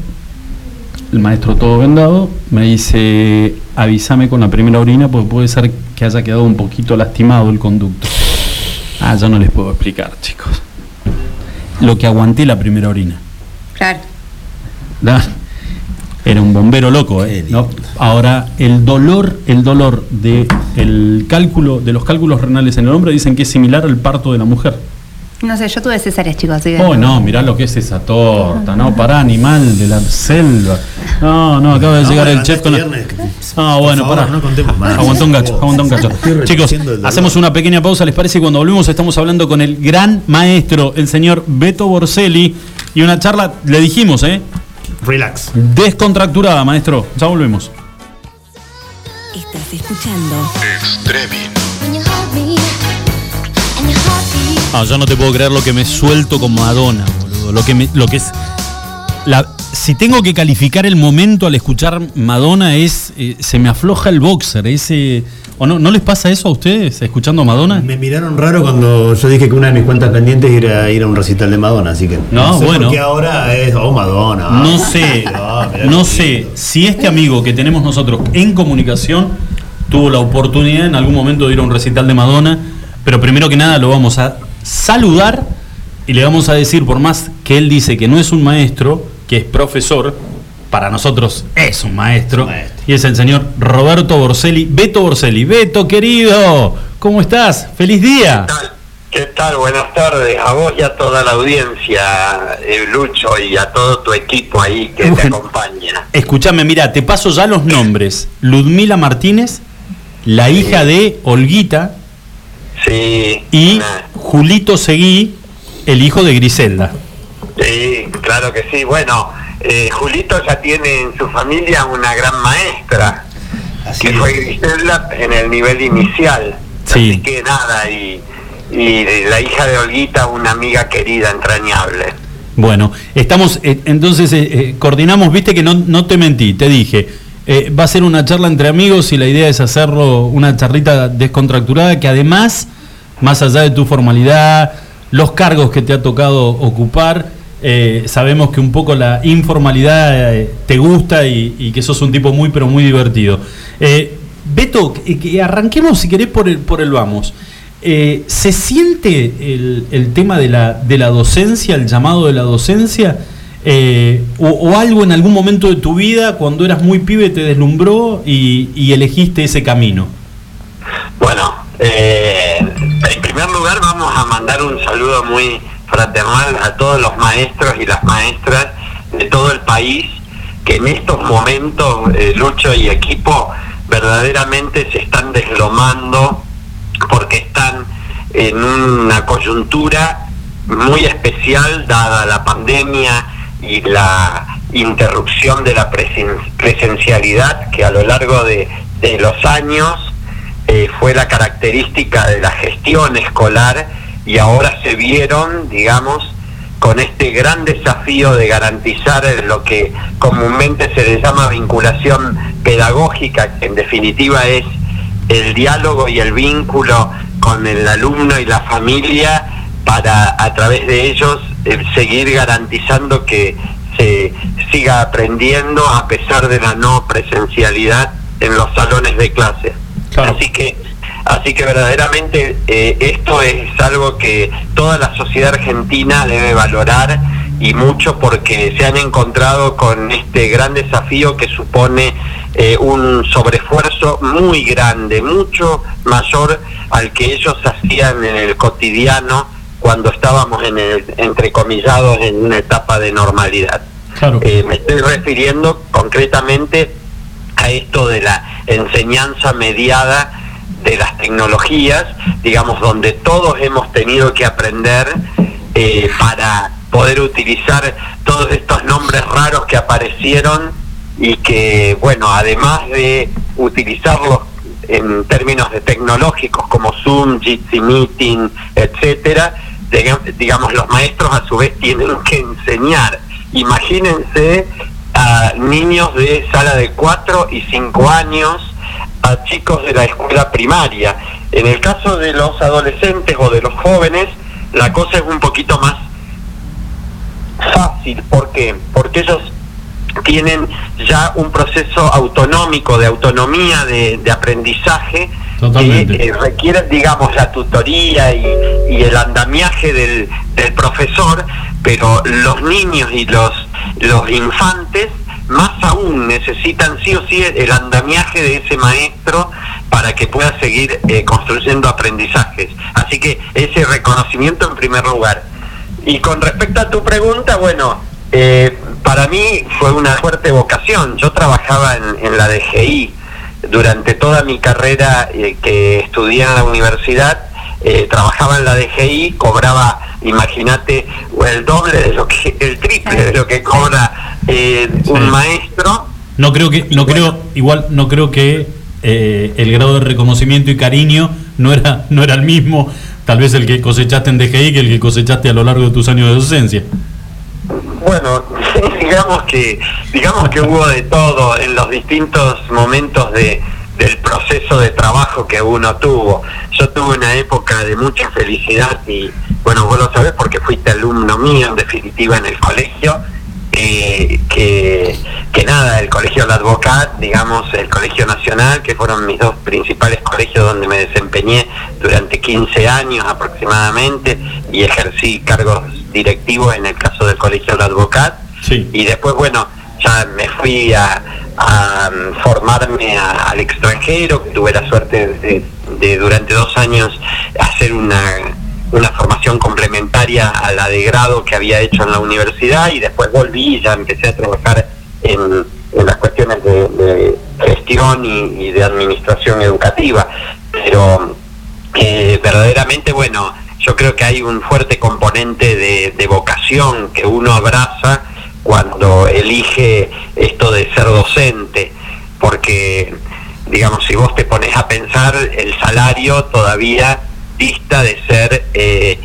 el maestro todo vendado, me dice avísame con la primera orina porque puede ser que haya quedado un poquito lastimado el conducto. Ah, yo no les puedo explicar, chicos. Lo que aguanté la primera orina. Claro. Da. Era un bombero loco, ¿eh? ¿no? Ahora, el dolor, el dolor de el cálculo, de los cálculos renales en el hombre dicen que es similar al parto de la mujer. No sé, yo tuve cesáreas, chicos. Así Oh, no, mirá lo que es esa torta, ¿no? Pará, animal de la selva. No, no, acaba de No, llegar el chef con... este viernes. Ah, bueno, favor, pará. no contemos más. Aguantó un gacho, aguantó un gacho. Chicos, hacemos una pequeña pausa, ¿les parece? Y cuando volvemos estamos hablando con el gran maestro, el señor Beto Borselli, y una charla, le dijimos, ¿eh? Relax. Descontracturada, maestro. Ya volvemos. Estás escuchando heartbeat Ah, yo no te puedo creer lo que me suelto con Madonna, boludo. Lo que, me- lo que es. La, si tengo que calificar el momento al escuchar Madonna es. eh, se me afloja el boxer. Ese, ¿O no, no les pasa eso a ustedes escuchando Madonna? Me miraron raro cuando yo dije que una de mis cuentas pendientes era ir a un recital de Madonna, así que. No, sé bueno. por qué ahora es. Oh, Madonna. No sé, Ah, mirá no sé si este amigo que tenemos nosotros en comunicación tuvo la oportunidad en algún momento de ir a un recital de Madonna, pero primero que nada lo vamos a saludar y le vamos a decir, por más que él dice que no es un maestro, que es profesor, para nosotros es un maestro, Maestro. y es el señor Roberto Borselli. Beto Borselli, Beto querido, ¿cómo estás? ¡Feliz día! ¿Qué tal? ¿Qué tal? Buenas tardes a vos y a toda la audiencia, eh, Lucho, y a todo tu equipo ahí que te acompaña. Escúchame, mira, te paso ya los nombres. Ludmila Martínez, la hija de Olguita, Sí, y Julito Seguí, el hijo de Griselda. sí, claro que sí. Bueno, eh, Julito ya tiene en su familia una gran maestra, Así que es. fue Griselda en el nivel inicial. Sí. Así que nada, y, y la hija de Olguita, una amiga querida, entrañable. Bueno, estamos, eh, entonces, eh, eh, coordinamos, viste que no, no te mentí, te dije, eh, va a ser una charla entre amigos y la idea es hacerlo una charlita descontracturada que además, más allá de tu formalidad, los cargos que te ha tocado ocupar, eh, sabemos que un poco la informalidad eh, te gusta y, que sos un tipo muy, pero muy divertido. Eh, Beto, que, que arranquemos si querés por el, por el vamos. Eh, ¿Se siente el, el tema de la, de la docencia, el llamado de la docencia? O, algo en algún momento de tu vida, cuando eras muy pibe, te deslumbró y, y elegiste ese camino? Bueno, en primer lugar vamos a mandar un saludo muy fraternal a todos los maestros y las maestras de todo el país que en estos momentos, eh, Lucho y equipo, verdaderamente se están deslomando porque están en una coyuntura muy especial dada la pandemia y la interrupción de la presen- presencialidad que a lo largo de, de los años eh, fue la característica de la gestión escolar y ahora se vieron, digamos, con este gran desafío de garantizar lo que comúnmente se le llama vinculación pedagógica, que en definitiva es el diálogo y el vínculo con el alumno y la familia para a través de ellos eh, seguir garantizando que se siga aprendiendo a pesar de la no presencialidad en los salones de clase. Claro. Así que así que verdaderamente eh, esto es algo que toda la sociedad argentina debe valorar y mucho porque se han encontrado con este gran desafío que supone eh, un sobreesfuerzo muy grande, mucho mayor al que ellos hacían en el cotidiano cuando estábamos en el, entrecomillados en una etapa de normalidad. Claro. Eh, me estoy refiriendo concretamente a esto de la enseñanza mediada de las tecnologías, digamos, donde todos hemos tenido que aprender eh, para poder utilizar todos estos nombres raros que aparecieron y que, bueno, además de utilizarlos en términos de tecnológicos como Zoom, Jitsi Meeting, etcétera, diga- digamos, los maestros a su vez tienen que enseñar. Imagínense a niños de sala de 4 y 5 años, a chicos de la escuela primaria. En el caso de los adolescentes o de los jóvenes, la cosa es un poquito más fácil. ¿Por qué? Porque ellos tienen ya un proceso autonómico, de autonomía, de, de aprendizaje, Totalmente. que eh, requiere, digamos, la tutoría y, y el andamiaje del, del profesor, pero los niños y los, los infantes más aún necesitan sí o sí el andamiaje de ese maestro para que pueda seguir eh, construyendo aprendizajes. Así que ese reconocimiento en primer lugar. Y con respecto a tu pregunta, bueno, eh, para mí fue una fuerte vocación. Yo trabajaba en, la DGI durante toda mi carrera eh, que estudié en la universidad. trabajaba en la DGI, cobraba, imagínate, el doble de lo que, el triple de lo que cobra eh, un maestro. No creo que, no creo, igual no creo que eh, el grado de reconocimiento y cariño no era, no era el mismo, tal vez el que cosechaste en DGI que el que cosechaste a lo largo de tus años de docencia. Bueno, digamos que digamos que hubo de todo en los distintos momentos de, del proceso de trabajo que uno tuvo. Yo tuve una época de mucha felicidad y bueno, vos lo sabés porque fuiste alumno mío en definitiva en el colegio. Que, que nada, el Colegio La Advocat, digamos, el Colegio Nacional, que fueron mis dos principales colegios donde me desempeñé durante 15 años aproximadamente y ejercí cargos directivos en el caso del Colegio La Advocat. Sí. Y después, bueno, ya me fui a, a, um, formarme a- al extranjero, tuve la suerte de, de durante dos años hacer una, una formación complementaria a la de grado que había hecho en la universidad y después volví y ya empecé a trabajar en, las cuestiones de, gestión y, y de administración educativa. Pero eh, verdaderamente, bueno, yo creo que hay un fuerte componente de, de vocación que uno abraza cuando elige esto de ser docente, porque, digamos, si vos te pones a pensar, el salario todavía dista de ser, eh,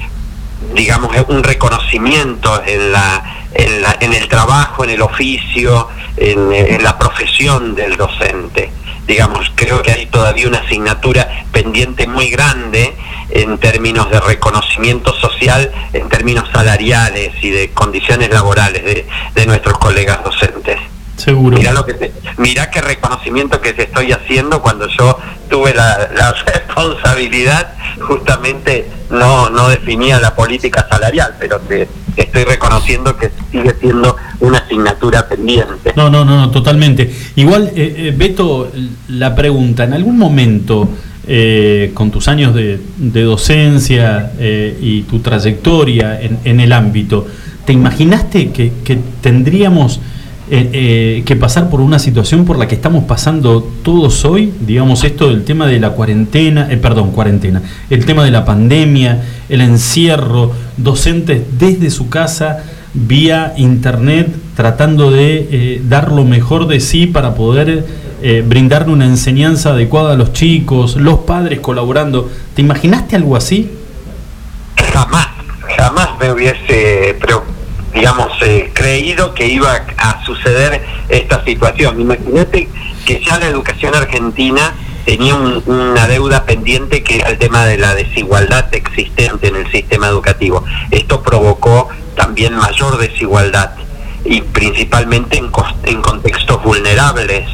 digamos, un reconocimiento en la, en la, en el trabajo, en el oficio, en, la profesión del docente digamos, creo que hay todavía una asignatura pendiente muy grande en términos de reconocimiento social, en términos salariales y de condiciones laborales de nuestros colegas docentes. Seguro. Mirá, lo que te- mirá qué reconocimiento que te estoy haciendo cuando yo tuve la, la responsabilidad, justamente no, no definía la política salarial, pero te, te estoy reconociendo que sigue siendo una asignatura pendiente. No, no, no, no, totalmente. Igual, eh, eh, Beto, la pregunta, ¿en algún momento, eh, con tus años de, de docencia eh, y tu trayectoria en, en el ámbito, ¿te imaginaste que, que tendríamos eh, eh, que pasar por una situación por la que estamos pasando todos hoy? Digamos, esto del tema de la cuarentena, eh, perdón, cuarentena, el tema de la pandemia, el encierro, docentes desde su casa vía internet tratando de dar lo mejor de sí para poder brindarle una enseñanza adecuada a los chicos, los padres colaborando. ¿Te imaginaste algo así? jamás, jamás me hubiese, pero, digamos, eh, creído que iba a suceder esta situación. Imagínate que ya la educación argentina tenía un- una deuda pendiente que era el tema de la desigualdad existente en el sistema educativo. Esto provocó también mayor desigualdad y principalmente en contextos vulnerables.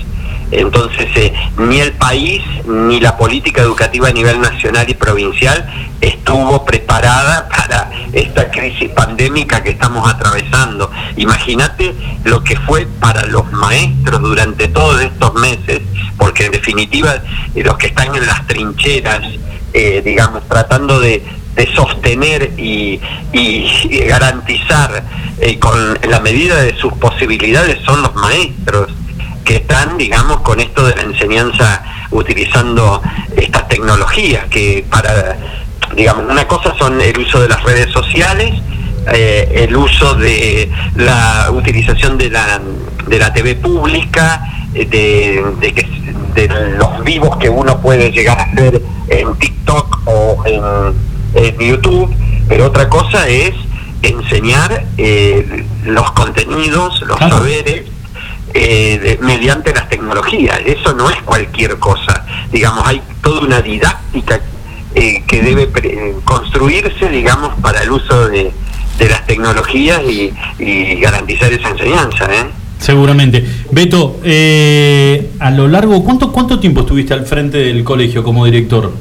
Entonces, eh, ni el país ni la política educativa a nivel nacional y provincial estuvo preparada para esta crisis pandémica que estamos atravesando. Imagínate lo que fue para los maestros durante todos estos meses, porque en definitiva eh, los que están en las trincheras, eh, digamos, tratando de, sostener y, garantizar con la medida de sus posibilidades son los maestros que están, digamos, con esto de la enseñanza utilizando estas tecnologías que para, digamos, una cosa son el uso de las redes sociales, eh, el uso de la utilización de la, de la TV pública, eh, de, de, que- de los vivos que uno puede llegar a hacer en TikTok o en, en YouTube, pero otra cosa es enseñar eh, los contenidos, los Claro. saberes eh, de- mediante las tecnologías. Eso no es cualquier cosa. Digamos, hay toda una didáctica eh, que debe pre- construirse, digamos, para el uso de, de las tecnologías y, y garantizar esa enseñanza. ¿eh? Seguramente. Beto, eh, a lo largo, ¿cuánto, ¿cuánto tiempo estuviste al frente del colegio como director?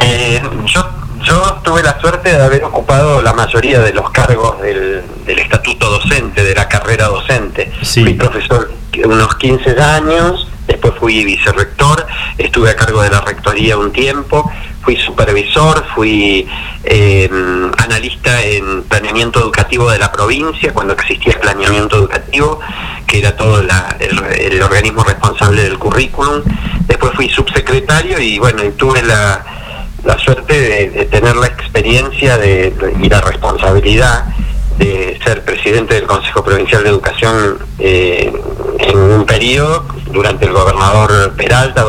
Eh, yo, yo tuve la suerte de haber ocupado la mayoría de los cargos del, del estatuto docente, de la carrera docente. Sí. Fui profesor unos 15 años, después fui vicerrector, estuve a cargo de la rectoría un tiempo, fui supervisor, fui eh, analista en planeamiento educativo de la provincia, cuando existía el planeamiento educativo, que era todo la- el, el organismo responsable del currículum. Después fui subsecretario y bueno, y tuve la, la suerte de, tener la experiencia de, y la responsabilidad de ser presidente del Consejo Provincial de Educación eh, en un periodo durante el gobernador Peralta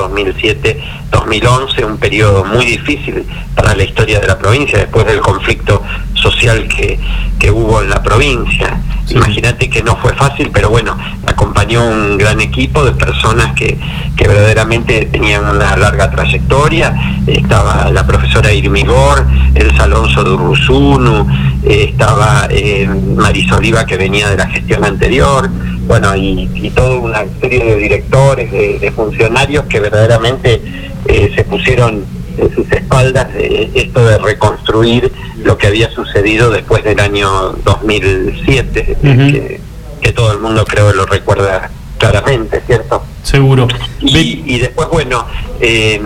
2007-2011, un periodo muy difícil para la historia de la provincia después del conflicto social que, que hubo en la provincia. Sí. Imagínate que no fue fácil, pero bueno, acompañó un gran equipo de personas que, que verdaderamente tenían una larga trayectoria. Estaba la profesora Irmigor, el Alonso Durrusunu, eh, estaba eh, Maris Oliva que venía de la gestión anterior, bueno, y, y toda una serie de directores, de, de funcionarios que verdaderamente eh, se pusieron en sus espaldas eh, esto de reconstruir lo que había sucedido después del año 2007, Ujú. que, que todo el mundo creo lo recuerda claramente, ¿cierto? Seguro. Y, después, bueno, eh,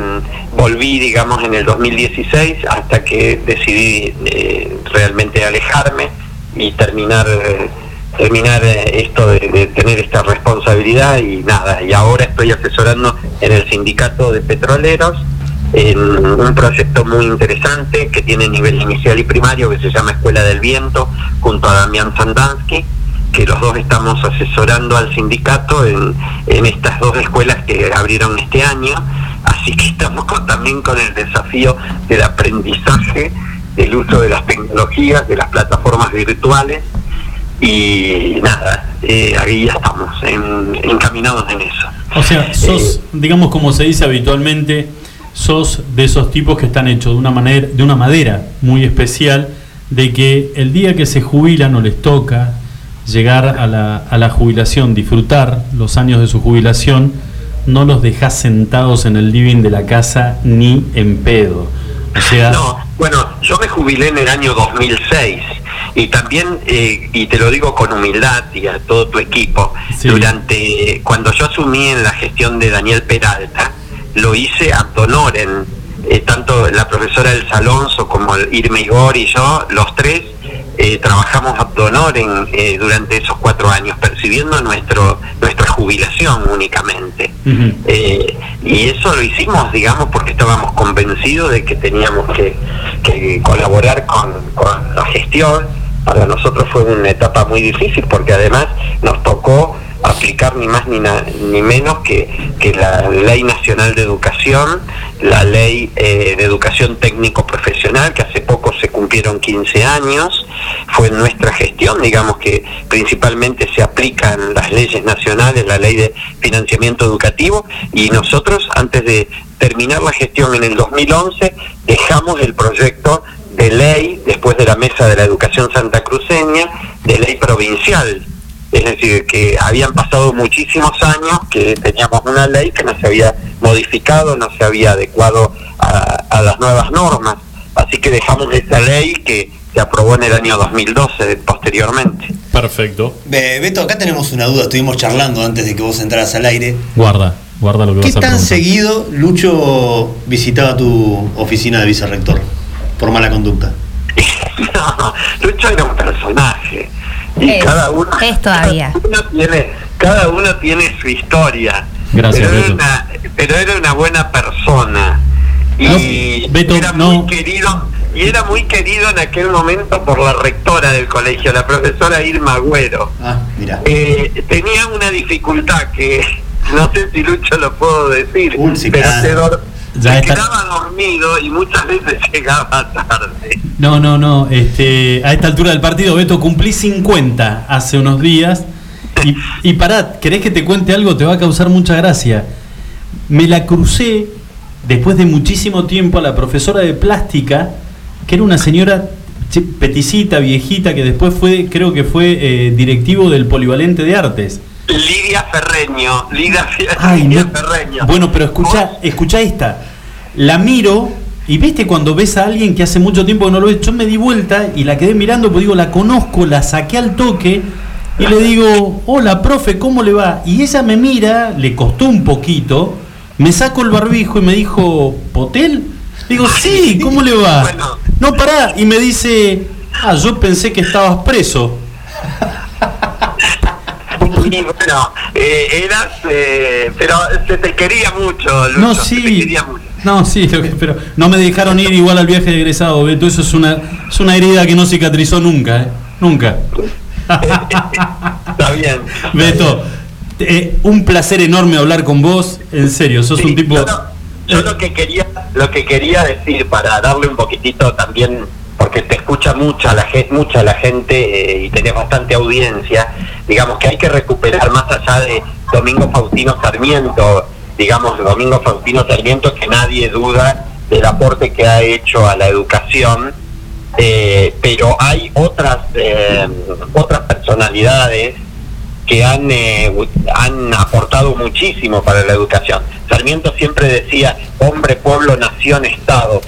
volví, digamos, en el 2016 hasta que decidí eh, realmente alejarme y terminar terminar eh, esto de, tener esta responsabilidad y nada, y ahora estoy asesorando en el sindicato de petroleros en un proyecto muy interesante que tiene nivel inicial y primario que se llama Escuela del Viento junto a Damián Sandansky que los dos estamos asesorando al sindicato en, en estas dos escuelas que abrieron este año, así que estamos también con el desafío del aprendizaje, del uso de las tecnologías, de las plataformas virtuales y nada, eh, ahí ya estamos en- encaminados en eso. O sea, sos, digamos como se dice habitualmente, sos de esos tipos que están hechos de una manera, de una madera muy especial, de que el día que se jubilan o les toca llegar a la, a la jubilación, disfrutar los años de su jubilación, no los dejas sentados en el living de la casa ni en pedo. O sea, No, bueno, yo me jubilé en el año 2006 y también, eh, y te lo digo con humildad y a todo tu equipo, Sí. durante cuando yo asumí en la gestión de Daniel Peralta, lo hice honorem, eh, tanto la profesora El Alonso como el Irme Igor y yo, los tres, eh, trabajamos ad honorem eh, durante esos cuatro años, percibiendo nuestro nuestra jubilación únicamente. Eh, y eso lo hicimos, digamos, porque estábamos convencidos de que teníamos que, que colaborar con, con la gestión. Para nosotros fue una etapa muy difícil porque además nos tocó aplicar ni más ni, ni menos que, que la Ley Nacional de Educación, la Ley eh, de Educación Técnico Profesional, que hace poco se cumplieron 15 años, fue nuestra gestión, digamos que principalmente se aplican las leyes nacionales, la Ley de Financiamiento Educativo, y nosotros antes de terminar la gestión en el 2011 dejamos el proyecto de ley, después de la Mesa de la Educación Santacruceña, de ley provincial es decir, que habían pasado muchísimos años que teníamos una ley que no se había modificado, no se había adecuado a, a las nuevas normas. Así que dejamos esa ley que se aprobó en el año 2012 posteriormente. perfecto. Be- Beto, acá tenemos una duda, estuvimos charlando antes de que vos entraras al aire. Guarda, guarda lo que ¿Qué vas a tan preguntar. seguido Lucho visitaba tu oficina de vicerrector por mala conducta? No, Lucho era un personaje. Y Es, cada uno, es todavía. Cada uno, tiene, cada uno tiene su historia. Gracias, pero, era una, pero era una buena persona. Y No, Beto, era no. muy querido. Y era muy querido en aquel momento por la rectora del colegio, la profesora Irma Agüero. Ah, mira. Eh, tenía una dificultad que no sé si Lucho lo puedo decir, Uy, sí, pero claro. se, dor- Ya está. quedaba dormido y muchas veces llegaba tarde. No, no, no. Este, a esta altura del partido, Beto, cumplí 50 hace unos días. Y, y pará, ¿querés que te cuente algo? Te va a causar mucha gracia. Me la crucé después de muchísimo tiempo a la profesora de plástica, que era una señora peticita, viejita, que después fue, creo que fue eh, directivo del Polivalente de Artes. Lidia Ferreño, Lidia, Ay, Lidia no. Ferreño. Bueno, pero escucha, escucha esta. La miro y viste cuando ves a alguien que hace mucho tiempo que no lo ves, yo me di vuelta y la quedé mirando, pues digo, la conozco, la saqué al toque y le digo, hola, profe, ¿cómo le va? Y ella me mira, le costó un poquito, me saco el barbijo y me dijo, ¿Potel? Digo, sí, ¿cómo le va? Bueno. No, pará, y me dice, ah, yo pensé que estabas preso. Y bueno, eh, eras, eh, pero se te quería mucho, Lucho, No, se te sí. quería mucho. No, sí, pero no me dejaron ir igual al viaje de egresado, Beto. Eso es una, es una herida que no cicatrizó nunca, ¿eh? Nunca. Está bien. Beto, eh, un placer enorme hablar con vos. En serio, sos Sí, un tipo. Yo, no- yo lo que quería, lo que quería decir para darle un poquitito también porque te escucha mucha la mucha la gente eh, y tenés bastante audiencia, digamos que hay que recuperar más allá de Domingo Faustino Sarmiento, digamos Domingo Faustino Sarmiento que nadie duda del aporte que ha hecho a la educación, eh, pero hay otras eh, otras personalidades que han, han aportado muchísimo para la educación. Sarmiento siempre decía, hombre, pueblo, nación, Estado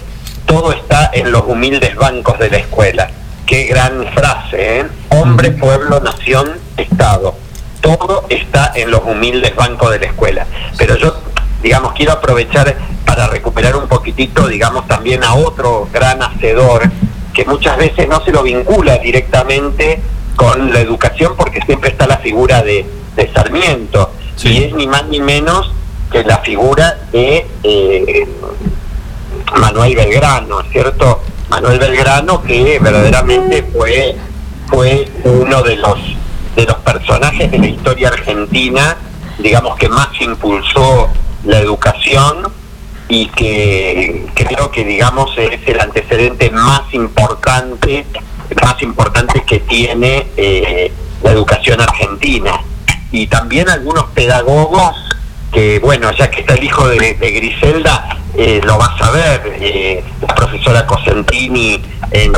todo está en los humildes bancos de la escuela. Qué gran frase, ¿eh? Hombre, pueblo, nación, Estado. Todo está en los humildes bancos de la escuela. Pero yo, digamos, quiero aprovechar para recuperar un poquitito, digamos, también a otro gran hacedor que muchas veces no se lo vincula directamente con la educación porque siempre está la figura de, Sarmiento. Y es ni más ni menos que la figura de eh, Manuel Belgrano, ¿cierto? Manuel Belgrano que verdaderamente fue, fue uno de los, de los personajes de la historia argentina, digamos que más impulsó la educación y que creo que digamos es el antecedente más importante, más importante que tiene eh, la educación argentina. Y también algunos pedagogos que bueno, ya que está el hijo de, Griselda, eh, lo vas a ver, eh, la profesora Cosentini en,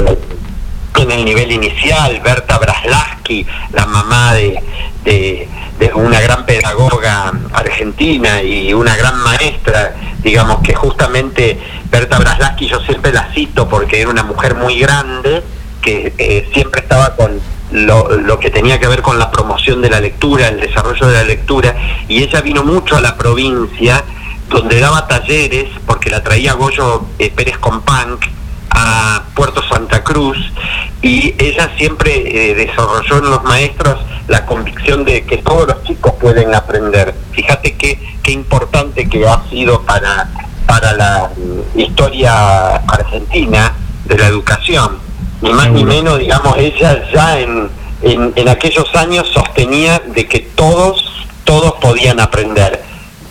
el nivel inicial, Berta Braslaski, la mamá de, una gran pedagoga argentina y una gran maestra, digamos que justamente Berta Braslaski yo siempre la cito porque era una mujer muy grande, que eh, siempre estaba con lo, que tenía que ver con la promoción de la lectura, el desarrollo de la lectura, y ella vino mucho a la provincia, donde daba talleres, porque la traía Goyo eh, Pérez Companc a Puerto Santa Cruz, y ella siempre eh, desarrolló en los maestros la convicción de que todos los chicos pueden aprender. Fíjate qué, qué importante que ha sido para, para la historia argentina de la educación ni más ni menos, digamos, ella ya en, en, aquellos años sostenía de que todos, todos podían aprender.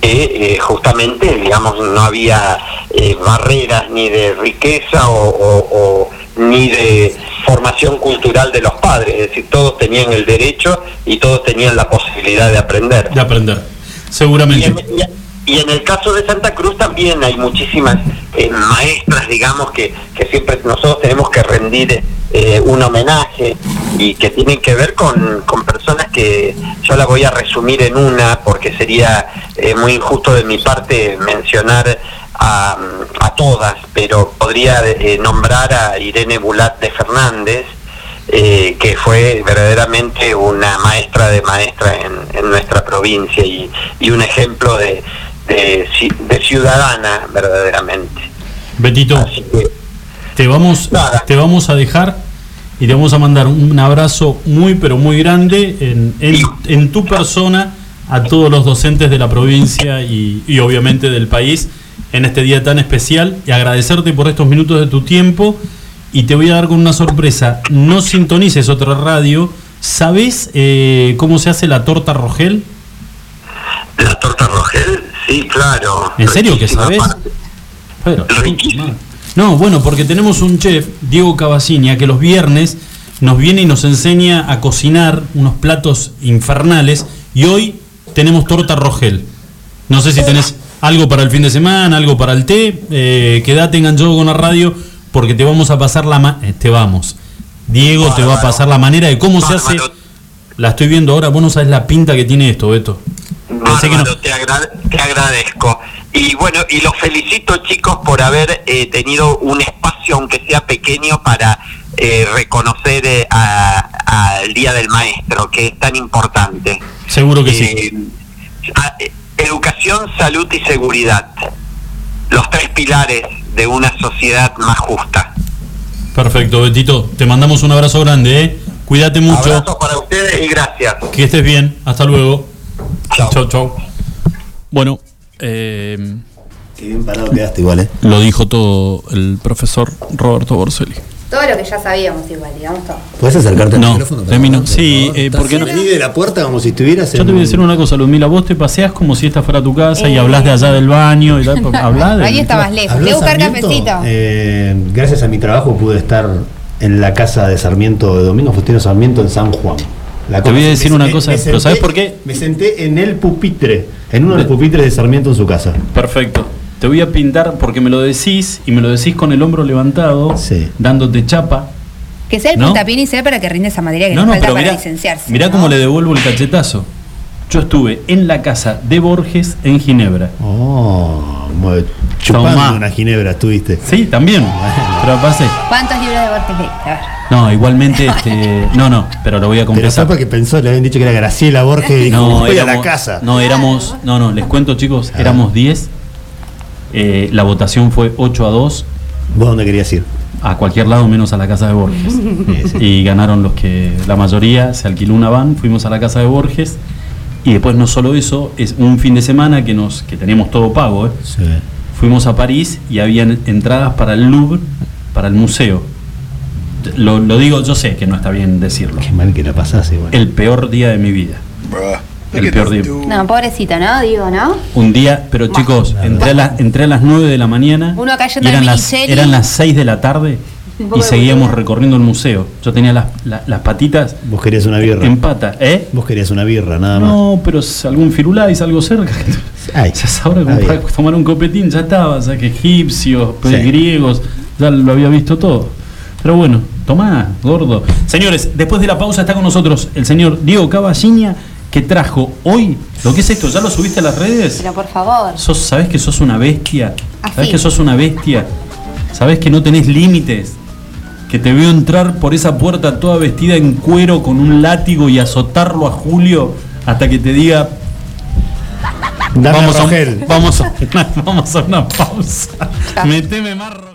Eh, justamente, digamos, no había eh, barreras ni de riqueza o, ni de formación cultural de los padres, es decir, todos tenían el derecho y todos tenían la posibilidad de aprender. De aprender, seguramente. Y en el caso de Santa Cruz también hay muchísimas eh, maestras, digamos, que, que, siempre nosotros tenemos que rendir eh, un homenaje y que tienen que ver con, con, personas que yo la voy a resumir en una porque sería eh, muy injusto de mi parte mencionar a, a todas, pero podría nombrar a Irene Bulat de Fernández, eh, que fue verdaderamente una maestra de maestra en, en nuestra provincia y, y, un ejemplo de, de, ciudadana verdaderamente. Betito, te, vamos, te vamos a dejar y te vamos a mandar un abrazo muy, pero muy grande en, en, tu persona a todos los docentes de la provincia y, y, obviamente del país en este día tan especial y agradecerte por estos minutos de tu tiempo. Y te voy a dar con una sorpresa, no sintonices otra radio, ¿sabes eh, cómo se hace la torta Rogel? La torta Rogel, sí, claro. ¿En serio que sabes? no, bueno, porque tenemos un chef, Diego Cavacinia, que los viernes nos viene y nos enseña a cocinar unos platos infernales y hoy tenemos torta Rogel. No sé si tenés algo para el fin de semana, algo para el té, eh, quédate enganchado con la radio porque te vamos a pasar la... Eh, te vamos. Diego te va a pasar la manera de cómo se hace... La estoy viendo ahora, vos no sabes la pinta que tiene esto, Beto te, agradezco. Y bueno, y los felicito chicos por haber eh, tenido un espacio, aunque sea pequeño, para eh, reconocer eh, al Día del Maestro, que es tan importante. Seguro que sí. educación, salud y seguridad. Los tres pilares de una sociedad más justa. Perfecto, Betito. Te mandamos un abrazo grande, ¿eh? Cuídate mucho. Abrazo para ustedes y gracias. Que estés bien. Hasta luego. Chao, chao. Bueno, eh, Qué bien parado quedaste igual, ¿eh? Lo dijo todo el profesor Roberto Borselli. Todo lo que ya sabíamos igual, digamos todo. ¿Puedes acercarte al No, micrófono? por Femi, no. favor, por Sí, eh, Estás- ¿por qué no? Vení de la puerta como si estuvieras Yo te voy a decir una cosa, Ludmila, vos te paseas como si esta fuera tu casa y Eh. hablas de allá del baño y tal, pues, hablá de- Ahí está más lejos. Voy a buscar Sarmiento, cafecito. eh, gracias a mi trabajo pude estar en la casa de Sarmiento, de Domingo Faustino Sarmiento en San Juan. La Te voy a decir me una cosa, me pero ¿sabes por qué? Me senté en el pupitre, en uno de los De- pupitres de Sarmiento en su casa. Perfecto. Te voy a pintar porque me lo decís y me lo decís con el hombro levantado, Sí. dándote chapa. Que sea el ¿No? puntapié inicial para que rinde esa materia que No, no, falta pero para mirá, licenciarse. mirá ¿no? cómo le devuelvo el cachetazo. Yo estuve en la casa de Borges en Ginebra. Oh, mu- chupando Tomá. una ginebra estuviste. Sí, también. Pero pasé. ¿Cuántos libros de Borges? A ver. No, igualmente, este, no, no, pero lo voy a Pero fue confesar. porque pensó, le habían dicho que era Graciela Borges y dijo, No, voy a la éramos- casa. No, éramos, no, no, les cuento chicos, éramos 10. Eh, la votación fue 8 a 2 ¿Vos dónde querías ir? a cualquier lado menos a la casa de Borges. Sí, sí. y ganaron los que la mayoría se alquiló una van, fuimos a la casa de Borges y después no solo eso, es un fin de semana que nos que teníamos todo pago, ¿eh? Sí. Fuimos a París y habían entradas para el Louvre, para el museo. Lo, lo digo, yo sé que no está bien decirlo. Qué mal que la pasás igual. El peor día de mi vida. El peor día. No, pobrecito, ¿no? Digo, ¿no? Un día, pero chicos, entré a, las- entré a las 9 de la mañana. Uno y eran las, eran las 6 de la tarde y seguíamos recorriendo el museo. Yo tenía las, la- las patitas Vos querías una birra. en pata, ¿eh? Vos querías una birra, nada más. No, pero algún firulais, algo cerca. Ay, de está comprar- bien. tomar un copetín, ya estaba, o sea que egipcios, Sí. griegos, ya lo había visto todo. Pero bueno, tomá, gordo. Señores, después de la pausa está con nosotros el señor Diego Caballiña, que trajo hoy, ¿lo que es esto? ¿Ya lo subiste a las redes? Pero por favor. Sos, ¿Sabés que sos una bestia? Así. ¿Sabés que sos una bestia? ¿Sabés que no tenés límites? Que te veo entrar por esa puerta toda vestida en cuero con un látigo y azotarlo a Julio hasta que te diga Dame vamos, a, vamos, a, vamos a una pausa. Meteme más.